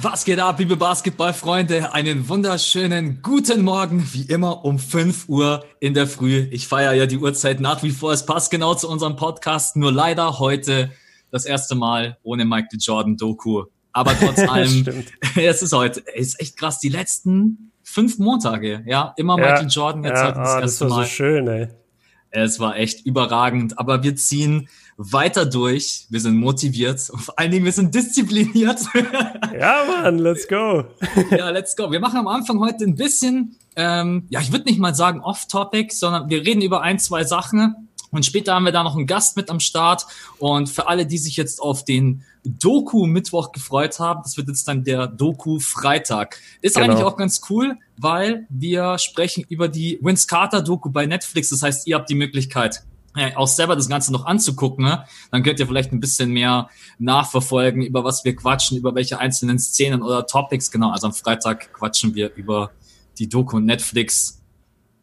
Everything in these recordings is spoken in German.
Was geht ab, liebe Basketballfreunde? Einen wunderschönen guten Morgen, wie immer um 5 Uhr in der Früh. Ich feiere ja die Uhrzeit nach wie vor. Es passt genau zu unserem Podcast, nur leider heute das erste Mal ohne Michael Jordan Doku. Aber trotz allem, es ist heute, es ist echt krass, die letzten fünf Montage, ja, immer ja, Michael Jordan, jetzt ja, heute das ah, erste das war Mal. so schön, ey. Es war echt überragend, aber wir ziehen weiter durch. Wir sind motiviert und vor allen Dingen wir sind diszipliniert. Ja, Mann, let's go. Ja, let's go. Wir machen am Anfang heute ein bisschen, ähm, ja, ich würde nicht mal sagen off-topic, sondern wir reden über ein, zwei Sachen, und später haben wir da noch einen Gast mit am Start. Und für alle, die sich jetzt auf den Doku-Mittwoch gefreut haben, das wird jetzt dann der Doku-Freitag. Ist genau. eigentlich auch ganz cool, weil wir sprechen über die Vince Carter-Doku bei Netflix. Das heißt, ihr habt die Möglichkeit, äh, auch selber das Ganze noch anzugucken. Ne? Dann könnt ihr vielleicht ein bisschen mehr nachverfolgen, über was wir quatschen, über welche einzelnen Szenen oder Topics. Genau, also am Freitag quatschen wir über die Doku Netflix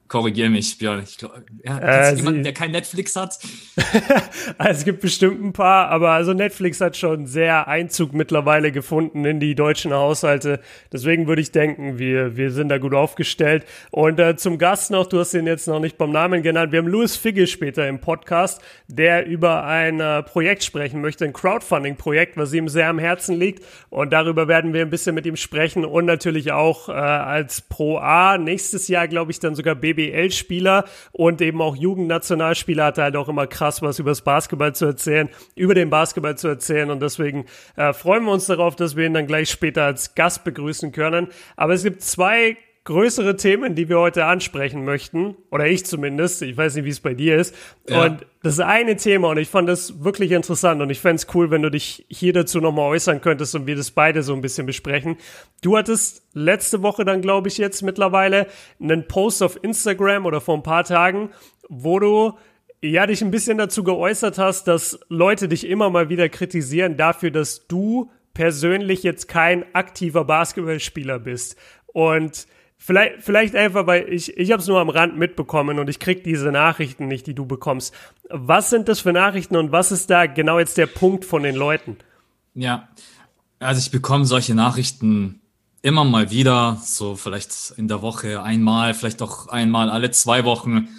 Korrigier mich, Björn. Ich glaub, ja, äh, jemanden, der kein Netflix hat? also, es gibt bestimmt ein paar, aber also Netflix hat schon sehr Einzug mittlerweile gefunden in die deutschen Haushalte. Deswegen würde ich denken, wir, wir sind da gut aufgestellt. Und äh, zum Gast noch, du hast ihn jetzt noch nicht beim Namen genannt. Wir haben Louis Figge später im Podcast, der über ein äh, Projekt sprechen möchte, ein Crowdfunding-Projekt, was ihm sehr am Herzen liegt. Und darüber werden wir ein bisschen mit ihm sprechen und natürlich auch äh, als Pro A nächstes Jahr, glaube ich, dann sogar BB BBL-Spieler und eben auch Jugendnationalspieler hatte halt auch immer krass was über das Basketball zu erzählen, über den Basketball zu erzählen und deswegen äh, freuen wir uns darauf, dass wir ihn dann gleich später als Gast begrüßen können. Aber es gibt zwei größere Themen, die wir heute ansprechen möchten, oder ich zumindest, ich weiß nicht, wie es bei dir ist. Ja. Und das eine Thema, und ich fand das wirklich interessant und ich fände es cool, wenn du dich hier dazu nochmal äußern könntest und wir das beide so ein bisschen besprechen. Du hattest letzte Woche dann, glaube ich, jetzt mittlerweile einen Post auf Instagram oder vor ein paar Tagen, wo du ja dich ein bisschen dazu geäußert hast, dass Leute dich immer mal wieder kritisieren dafür, dass du persönlich jetzt kein aktiver Basketballspieler bist. Und Vielleicht, vielleicht einfach, weil ich, ich habe es nur am Rand mitbekommen und ich krieg diese Nachrichten nicht, die du bekommst. Was sind das für Nachrichten und was ist da genau jetzt der Punkt von den Leuten? Ja, also ich bekomme solche Nachrichten immer mal wieder, so vielleicht in der Woche einmal, vielleicht auch einmal alle zwei Wochen.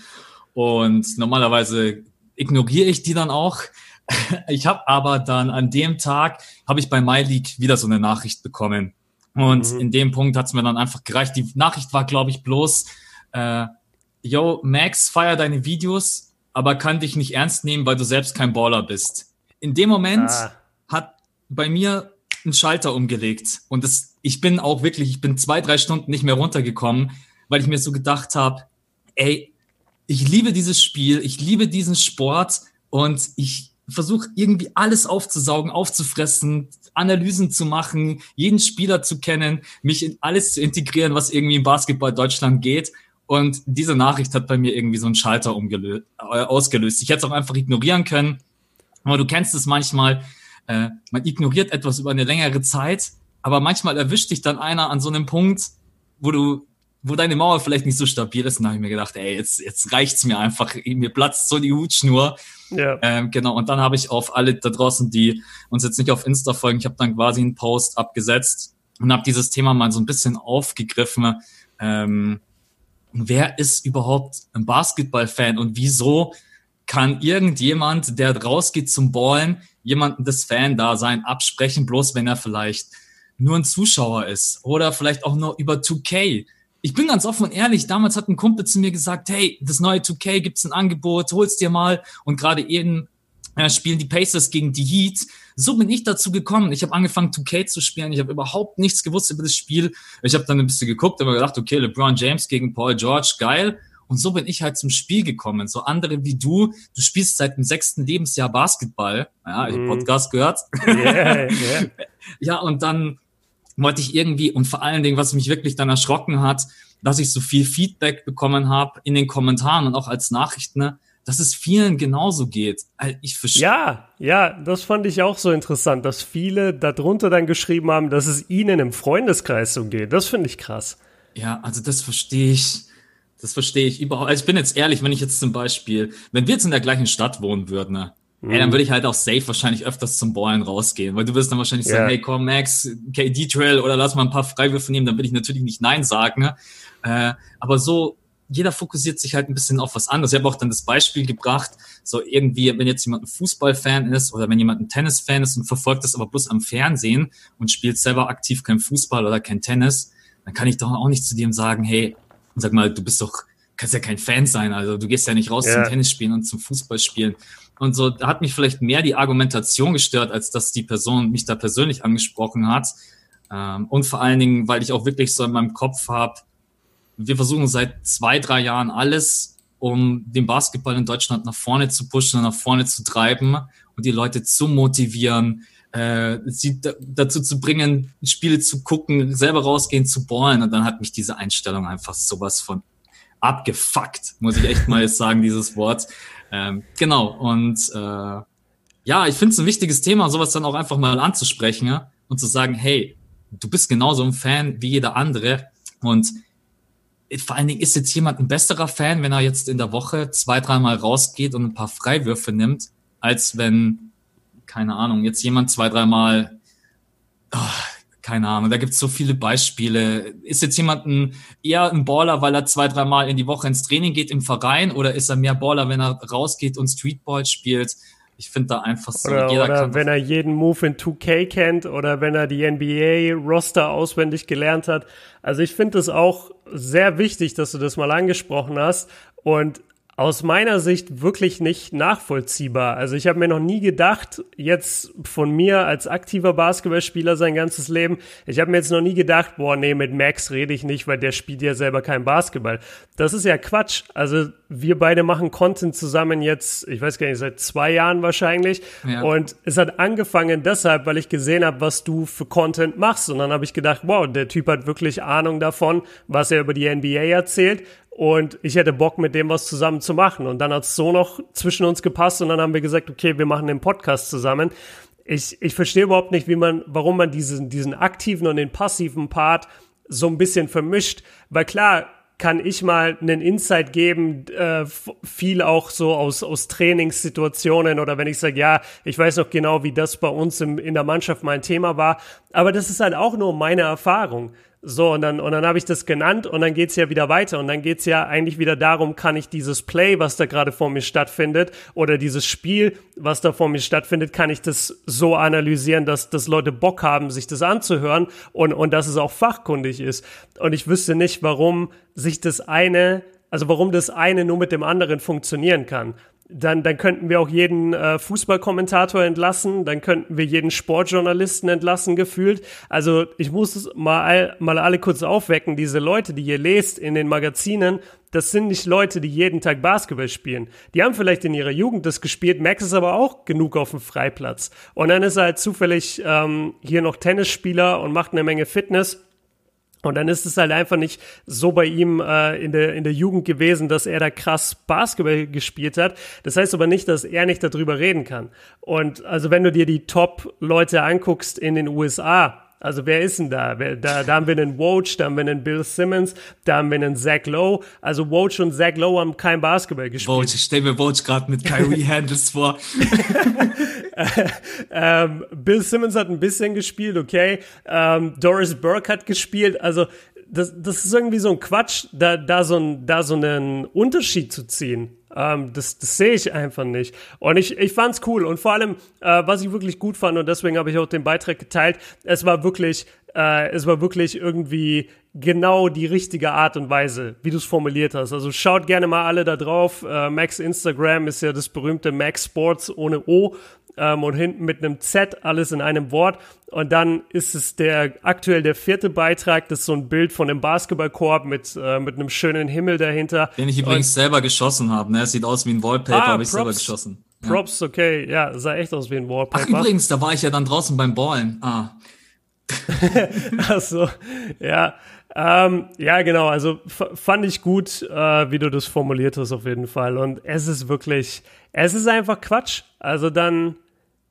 Und normalerweise ignoriere ich die dann auch. Ich habe aber dann an dem Tag, habe ich bei MyLeague wieder so eine Nachricht bekommen. Und mhm. in dem Punkt hat's mir dann einfach gereicht. Die Nachricht war, glaube ich, bloß, äh, yo, Max, feier deine Videos, aber kann dich nicht ernst nehmen, weil du selbst kein Baller bist. In dem Moment ah. hat bei mir ein Schalter umgelegt. Und das, ich bin auch wirklich, ich bin zwei, drei Stunden nicht mehr runtergekommen, weil ich mir so gedacht habe, ey, ich liebe dieses Spiel, ich liebe diesen Sport und ich versuche irgendwie alles aufzusaugen, aufzufressen, Analysen zu machen, jeden Spieler zu kennen, mich in alles zu integrieren, was irgendwie im Basketball Deutschland geht. Und diese Nachricht hat bei mir irgendwie so einen Schalter äh, ausgelöst. Ich hätte es auch einfach ignorieren können. Aber du kennst es manchmal, äh, man ignoriert etwas über eine längere Zeit, aber manchmal erwischt dich dann einer an so einem Punkt, wo du wo deine Mauer vielleicht nicht so stabil ist, dann habe ich mir gedacht, ey, jetzt, jetzt reicht's mir einfach, mir platzt so die Hutschnur. Ja. Ähm, genau, und dann habe ich auf alle da draußen, die uns jetzt nicht auf Insta folgen, ich habe dann quasi einen Post abgesetzt und habe dieses Thema mal so ein bisschen aufgegriffen. Ähm, wer ist überhaupt ein Basketballfan und wieso kann irgendjemand, der rausgeht zum Ballen, jemanden das Fan-Dasein absprechen, bloß wenn er vielleicht nur ein Zuschauer ist oder vielleicht auch nur über 2K ich bin ganz offen und ehrlich, damals hat ein Kumpel zu mir gesagt, hey, das neue 2K gibt's ein Angebot, hol's dir mal. Und gerade eben äh, spielen die Pacers gegen die Heat. So bin ich dazu gekommen. Ich habe angefangen 2K zu spielen. Ich habe überhaupt nichts gewusst über das Spiel. Ich habe dann ein bisschen geguckt, aber gedacht, okay, LeBron James gegen Paul George, geil. Und so bin ich halt zum Spiel gekommen. So andere wie du, du spielst seit dem sechsten Lebensjahr Basketball. Ja, ich habe mhm. Podcast gehört. Yeah, yeah. ja, und dann wollte ich irgendwie und vor allen Dingen, was mich wirklich dann erschrocken hat, dass ich so viel Feedback bekommen habe in den Kommentaren und auch als Nachrichten, ne, dass es vielen genauso geht. Ich ja, ja, das fand ich auch so interessant, dass viele darunter dann geschrieben haben, dass es ihnen im Freundeskreis so geht. Das finde ich krass. Ja, also das verstehe ich. Das verstehe ich überhaupt. Also ich bin jetzt ehrlich, wenn ich jetzt zum Beispiel, wenn wir jetzt in der gleichen Stadt wohnen würden, ne, Mhm. Ey, dann würde ich halt auch safe wahrscheinlich öfters zum Ballen rausgehen, weil du wirst dann wahrscheinlich yeah. sagen, hey komm Max, KD-Trail oder lass mal ein paar Freiwürfe nehmen, dann würde ich natürlich nicht Nein sagen. Ne? Äh, aber so, jeder fokussiert sich halt ein bisschen auf was anderes. Ich habe auch dann das Beispiel gebracht, so irgendwie, wenn jetzt jemand ein Fußballfan ist oder wenn jemand ein Tennisfan ist und verfolgt das aber bloß am Fernsehen und spielt selber aktiv kein Fußball oder kein Tennis, dann kann ich doch auch nicht zu dem sagen, hey, sag mal, du bist doch, kannst ja kein Fan sein, also du gehst ja nicht raus yeah. zum Tennis spielen und zum Fußball spielen. Und so da hat mich vielleicht mehr die Argumentation gestört, als dass die Person mich da persönlich angesprochen hat. Ähm, und vor allen Dingen, weil ich auch wirklich so in meinem Kopf habe, wir versuchen seit zwei, drei Jahren alles, um den Basketball in Deutschland nach vorne zu pushen, nach vorne zu treiben und die Leute zu motivieren, äh, sie dazu zu bringen, Spiele zu gucken, selber rausgehen zu ballen. Und dann hat mich diese Einstellung einfach sowas von abgefuckt, muss ich echt mal sagen, dieses Wort. Ähm, genau, und äh, ja, ich finde es ein wichtiges Thema, sowas dann auch einfach mal anzusprechen ja? und zu sagen, hey, du bist genauso ein Fan wie jeder andere. Und vor allen Dingen ist jetzt jemand ein besserer Fan, wenn er jetzt in der Woche zwei, dreimal rausgeht und ein paar Freiwürfe nimmt, als wenn, keine Ahnung, jetzt jemand zwei, dreimal oh, keine Ahnung, da gibt es so viele Beispiele. Ist jetzt jemand ein, eher ein Baller, weil er zwei, dreimal in die Woche ins Training geht im Verein oder ist er mehr Baller, wenn er rausgeht und Streetball spielt? Ich finde da einfach so. Oder, oder wenn er jeden Move in 2K kennt oder wenn er die NBA-Roster auswendig gelernt hat. Also ich finde es auch sehr wichtig, dass du das mal angesprochen hast. Und aus meiner Sicht wirklich nicht nachvollziehbar. Also ich habe mir noch nie gedacht, jetzt von mir als aktiver Basketballspieler sein ganzes Leben, ich habe mir jetzt noch nie gedacht, boah, nee, mit Max rede ich nicht, weil der spielt ja selber kein Basketball. Das ist ja Quatsch. Also wir beide machen Content zusammen jetzt, ich weiß gar nicht, seit zwei Jahren wahrscheinlich. Ja. Und es hat angefangen deshalb, weil ich gesehen habe, was du für Content machst. Und dann habe ich gedacht, wow, der Typ hat wirklich Ahnung davon, was er über die NBA erzählt und ich hätte Bock, mit dem was zusammen zu machen. Und dann hat es so noch zwischen uns gepasst und dann haben wir gesagt, okay, wir machen den Podcast zusammen. Ich, ich verstehe überhaupt nicht, wie man, warum man diesen, diesen aktiven und den passiven Part so ein bisschen vermischt. Weil klar, kann ich mal einen Insight geben, äh, viel auch so aus, aus Trainingssituationen oder wenn ich sage, ja, ich weiß noch genau, wie das bei uns im, in der Mannschaft mein Thema war. Aber das ist halt auch nur meine Erfahrung. So, und dann, und dann habe ich das genannt und dann geht's ja wieder weiter. Und dann geht's ja eigentlich wieder darum, kann ich dieses Play, was da gerade vor mir stattfindet, oder dieses Spiel, was da vor mir stattfindet, kann ich das so analysieren, dass, dass Leute Bock haben, sich das anzuhören und, und dass es auch fachkundig ist. Und ich wüsste nicht, warum sich das eine, also warum das eine nur mit dem anderen funktionieren kann dann, dann könnten wir auch jeden äh, Fußballkommentator entlassen, dann könnten wir jeden Sportjournalisten entlassen, gefühlt. Also ich muss mal, mal alle kurz aufwecken, diese Leute, die ihr lest in den Magazinen, das sind nicht Leute, die jeden Tag Basketball spielen. Die haben vielleicht in ihrer Jugend das gespielt, Max ist aber auch genug auf dem Freiplatz. Und dann ist er halt zufällig ähm, hier noch Tennisspieler und macht eine Menge Fitness und dann ist es halt einfach nicht so bei ihm äh, in, der, in der Jugend gewesen, dass er da krass Basketball gespielt hat. Das heißt aber nicht, dass er nicht darüber reden kann. Und also wenn du dir die Top-Leute anguckst in den USA, also wer ist denn da? da? Da haben wir einen Woj, da haben wir einen Bill Simmons, da haben wir einen Zach Lowe. Also Woj und Zach Lowe haben kein Basketball gespielt. Woj, ich stell mir Woj gerade mit Kyrie Handles vor. ähm, Bill Simmons hat ein bisschen gespielt, okay. Ähm, Doris Burke hat gespielt. Also das, das ist irgendwie so ein Quatsch, da, da, so, ein, da so einen Unterschied zu ziehen. Ähm, das, das sehe ich einfach nicht. Und ich, ich fand es cool. Und vor allem, äh, was ich wirklich gut fand, und deswegen habe ich auch den Beitrag geteilt, es war wirklich, äh, es war wirklich irgendwie genau die richtige Art und Weise, wie du es formuliert hast. Also schaut gerne mal alle da drauf. Äh, Max Instagram ist ja das berühmte Max Sports ohne O ähm, und hinten mit einem Z, alles in einem Wort. Und dann ist es der aktuell der vierte Beitrag, das ist so ein Bild von einem Basketballkorb mit, äh, mit einem schönen Himmel dahinter. Den ich übrigens und, selber geschossen habe, ne? Sieht aus wie ein Wallpaper, ah, habe ich selber geschossen. Ja. Props, okay, ja, sah echt aus wie ein Wallpaper. Ach, übrigens, da war ich ja dann draußen beim Ballen. Ah. Ach so, ja. Ähm, ja, genau. Also fand ich gut, äh, wie du das formuliert hast, auf jeden Fall. Und es ist wirklich, es ist einfach Quatsch. Also dann,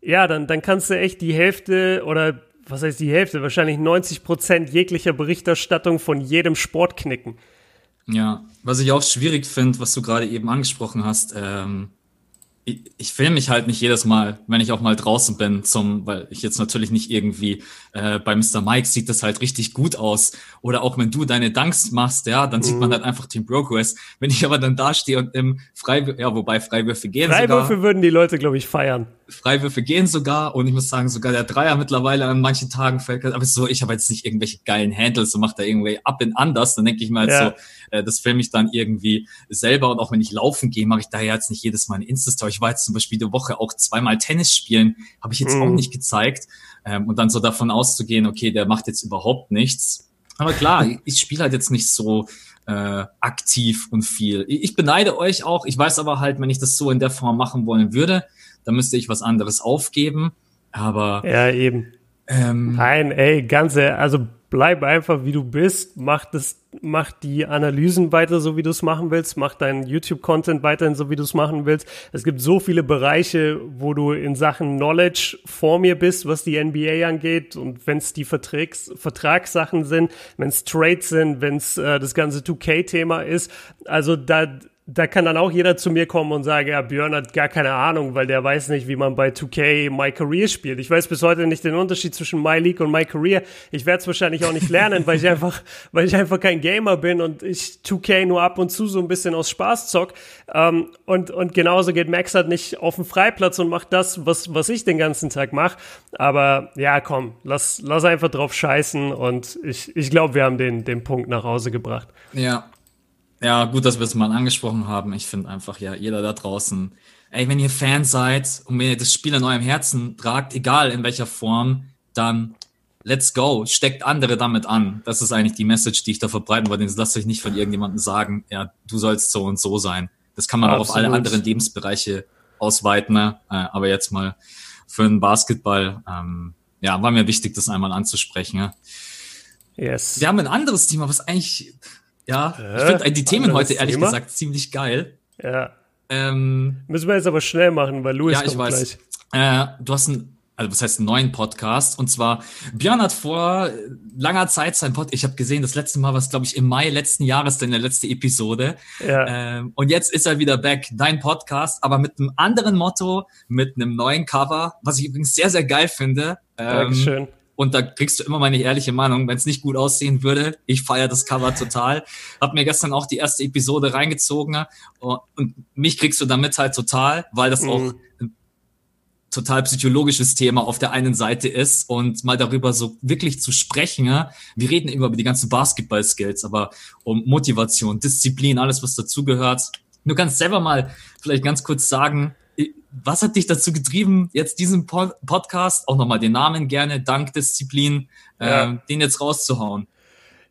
ja, dann, dann kannst du echt die Hälfte oder was heißt die Hälfte? Wahrscheinlich 90 Prozent jeglicher Berichterstattung von jedem Sport knicken. Ja, was ich auch schwierig finde, was du gerade eben angesprochen hast, ähm, ich, ich filme mich halt nicht jedes Mal, wenn ich auch mal draußen bin, zum, weil ich jetzt natürlich nicht irgendwie äh, bei Mr. Mike sieht das halt richtig gut aus. Oder auch wenn du deine Dunks machst, ja, dann sieht man mhm. halt einfach Team Progress. Wenn ich aber dann da stehe und im Freiwürfe, ja, wobei Freiwürfe gehen Freiwürfe sogar, würden die Leute, glaube ich, feiern. Freiwürfe gehen sogar und ich muss sagen, sogar der Dreier mittlerweile an manchen Tagen fällt. Aber so, ich habe jetzt nicht irgendwelche geilen Handles und mache da irgendwie up and anders. Dann denke ich mal halt ja. so, äh, das filme ich dann irgendwie selber und auch wenn ich laufen gehe, mache ich da jetzt nicht jedes Mal eine Insta-Story. Ich war jetzt zum Beispiel die Woche auch zweimal Tennis spielen, habe ich jetzt mhm. auch nicht gezeigt. Ähm, und dann so davon auszugehen, okay, der macht jetzt überhaupt nichts. Aber klar, ich spiele halt jetzt nicht so äh, aktiv und viel. Ich beneide euch auch. Ich weiß aber halt, wenn ich das so in der Form machen wollen würde, dann müsste ich was anderes aufgeben. Aber ja, eben. Ähm, Nein, ey, ganze, also bleib einfach wie du bist, mach das, mach die Analysen weiter so wie du es machen willst, mach deinen YouTube-Content weiterhin so wie du es machen willst. Es gibt so viele Bereiche, wo du in Sachen Knowledge vor mir bist, was die NBA angeht und wenn es die Vertrags, Vertragssachen sind, wenn es Trades sind, wenn es äh, das ganze 2K-Thema ist, also da da kann dann auch jeder zu mir kommen und sagen, ja, Björn hat gar keine Ahnung, weil der weiß nicht, wie man bei 2K My Career spielt. Ich weiß bis heute nicht den Unterschied zwischen My League und My Career. Ich werde es wahrscheinlich auch nicht lernen, weil ich einfach, weil ich einfach kein Gamer bin und ich 2K nur ab und zu so ein bisschen aus Spaß zock. Ähm, und, und genauso geht Max halt nicht auf den Freiplatz und macht das, was, was ich den ganzen Tag mache. Aber ja, komm, lass, lass einfach drauf scheißen und ich, ich glaube, wir haben den, den Punkt nach Hause gebracht. Ja, ja, gut, dass wir es mal angesprochen haben. Ich finde einfach, ja, jeder da draußen, ey, wenn ihr Fan seid und wenn ihr das Spiel in eurem Herzen tragt, egal in welcher Form, dann let's go, steckt andere damit an. Das ist eigentlich die Message, die ich da verbreiten wollte. Lasst euch nicht von irgendjemandem sagen, ja, du sollst so und so sein. Das kann man Absolut. auch auf alle anderen Lebensbereiche ausweiten. Ne? Äh, aber jetzt mal für den Basketball, ähm, ja, war mir wichtig, das einmal anzusprechen. Ja? Yes. Wir haben ein anderes Thema, was eigentlich ja, äh, ich finde die Themen heute ehrlich Thema? gesagt ziemlich geil. Ja. Ähm, Müssen wir jetzt aber schnell machen, weil Louis ja, kommt ich weiß. gleich. Äh, du hast einen, also was heißt einen neuen Podcast und zwar Björn hat vor langer Zeit sein Podcast, ich habe gesehen, das letzte Mal war es glaube ich im Mai letzten Jahres, denn der letzte Episode. Ja. Ähm, und jetzt ist er wieder back, dein Podcast, aber mit einem anderen Motto, mit einem neuen Cover, was ich übrigens sehr, sehr geil finde. Ähm, Dankeschön. Und da kriegst du immer meine ehrliche Meinung, wenn es nicht gut aussehen würde. Ich feiere das Cover total. Hab mir gestern auch die erste Episode reingezogen und mich kriegst du damit halt total, weil das mhm. auch ein total psychologisches Thema auf der einen Seite ist und mal darüber so wirklich zu sprechen. Wir reden immer über die ganzen Basketball-Skills, aber um Motivation, Disziplin, alles was dazugehört. Du kannst selber mal vielleicht ganz kurz sagen, was hat dich dazu getrieben, jetzt diesen Podcast, auch nochmal den Namen gerne, Dankdisziplin, ja. äh, den jetzt rauszuhauen?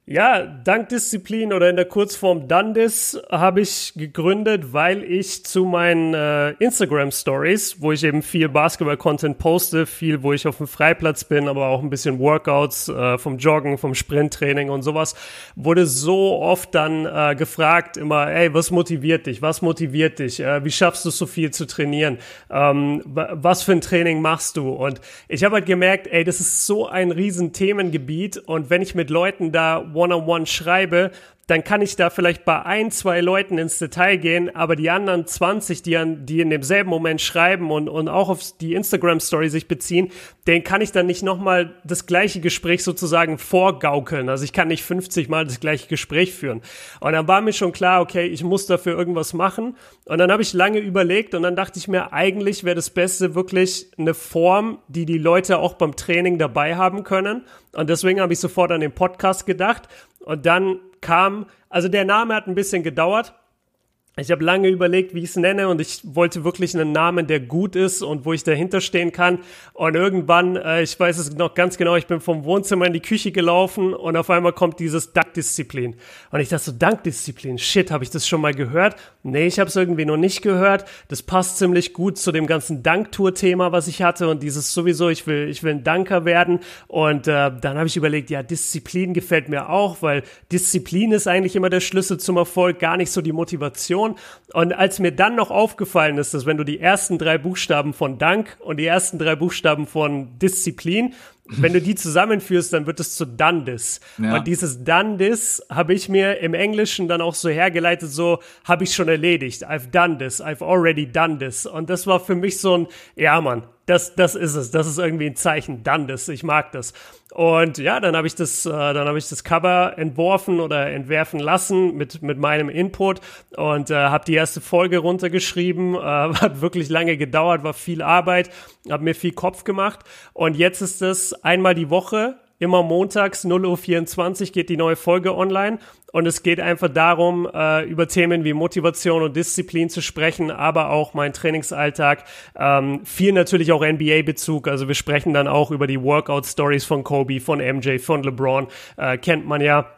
Ja, dank Disziplin oder in der Kurzform Dandis habe ich gegründet, weil ich zu meinen äh, Instagram Stories, wo ich eben viel Basketball-Content poste, viel, wo ich auf dem Freiplatz bin, aber auch ein bisschen Workouts äh, vom Joggen, vom Sprinttraining und sowas, wurde so oft dann äh, gefragt, immer, ey, was motiviert dich? Was motiviert dich? Äh, wie schaffst du so viel zu trainieren? Ähm, was für ein Training machst du? Und ich habe halt gemerkt, ey, das ist so ein riesen Themengebiet und wenn ich mit Leuten da One-on-One -on -one schreibe, dann kann ich da vielleicht bei ein, zwei Leuten ins Detail gehen, aber die anderen 20, die, an, die in demselben Moment schreiben und, und auch auf die Instagram-Story sich beziehen, den kann ich dann nicht nochmal das gleiche Gespräch sozusagen vorgaukeln. Also ich kann nicht 50 Mal das gleiche Gespräch führen. Und dann war mir schon klar, okay, ich muss dafür irgendwas machen. Und dann habe ich lange überlegt und dann dachte ich mir, eigentlich wäre das Beste wirklich eine Form, die die Leute auch beim Training dabei haben können. Und deswegen habe ich sofort an den Podcast gedacht. Und dann kam, also der Name hat ein bisschen gedauert, ich habe lange überlegt, wie ich es nenne und ich wollte wirklich einen Namen, der gut ist und wo ich dahinter stehen kann. Und irgendwann, äh, ich weiß es noch ganz genau, ich bin vom Wohnzimmer in die Küche gelaufen und auf einmal kommt dieses Dankdisziplin. Und ich dachte so, Dankdisziplin, shit, habe ich das schon mal gehört? Nee, ich habe es irgendwie noch nicht gehört. Das passt ziemlich gut zu dem ganzen Danktour-Thema, was ich hatte und dieses sowieso, ich will, ich will ein Danker werden. Und äh, dann habe ich überlegt, ja, Disziplin gefällt mir auch, weil Disziplin ist eigentlich immer der Schlüssel zum Erfolg, gar nicht so die Motivation. Und als mir dann noch aufgefallen ist, dass wenn du die ersten drei Buchstaben von Dank und die ersten drei Buchstaben von Disziplin wenn du die zusammenführst, dann wird es zu Dundas. Ja. Und dieses Dundas habe ich mir im Englischen dann auch so hergeleitet, so habe ich schon erledigt. I've done this, I've already done this. Und das war für mich so ein, ja Mann, das, das ist es. Das ist irgendwie ein Zeichen. Dundas. Ich mag das. Und ja, dann habe ich das, äh, dann habe ich das Cover entworfen oder entwerfen lassen mit mit meinem Input und äh, habe die erste Folge runtergeschrieben. Äh, hat wirklich lange gedauert, war viel Arbeit, habe mir viel Kopf gemacht und jetzt ist es einmal die Woche Immer montags 0.24 Uhr geht die neue Folge online und es geht einfach darum, äh, über Themen wie Motivation und Disziplin zu sprechen, aber auch mein Trainingsalltag. Ähm, viel natürlich auch NBA-Bezug. Also wir sprechen dann auch über die Workout-Stories von Kobe, von MJ, von LeBron. Äh, kennt man ja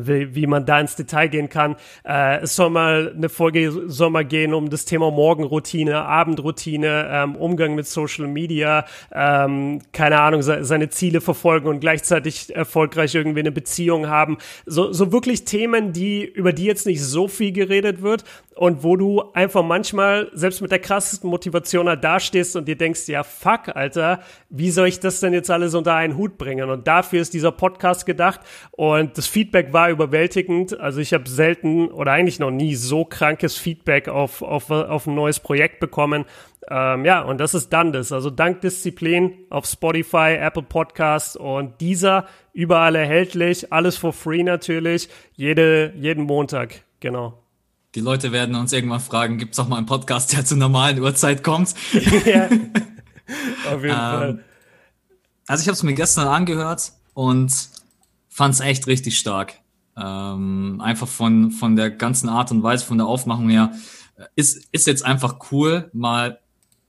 wie, wie man da ins Detail gehen kann. Äh, es soll mal eine Folge soll mal gehen um das Thema Morgenroutine, Abendroutine, ähm, Umgang mit Social Media, ähm, keine Ahnung, se seine Ziele verfolgen und gleichzeitig erfolgreich irgendwie eine Beziehung haben. So, so wirklich Themen, die über die jetzt nicht so viel geredet wird und wo du einfach manchmal selbst mit der krassesten Motivation halt dastehst und dir denkst, ja fuck, Alter, wie soll ich das denn jetzt alles unter einen Hut bringen? Und dafür ist dieser Podcast gedacht und das Feedback war war überwältigend. Also ich habe selten oder eigentlich noch nie so krankes Feedback auf, auf, auf ein neues Projekt bekommen. Ähm, ja, und das ist dann das. Also dank Disziplin auf Spotify, Apple Podcasts und dieser überall erhältlich. Alles for free natürlich. Jede, jeden Montag. Genau. Die Leute werden uns irgendwann fragen, gibt es auch mal einen Podcast, der zur normalen Uhrzeit kommt? ja, auf jeden ähm, Fall. Also ich habe es mir gestern angehört und fand es echt richtig stark. Ähm, einfach von, von der ganzen Art und Weise, von der Aufmachung her, ist, ist jetzt einfach cool, mal,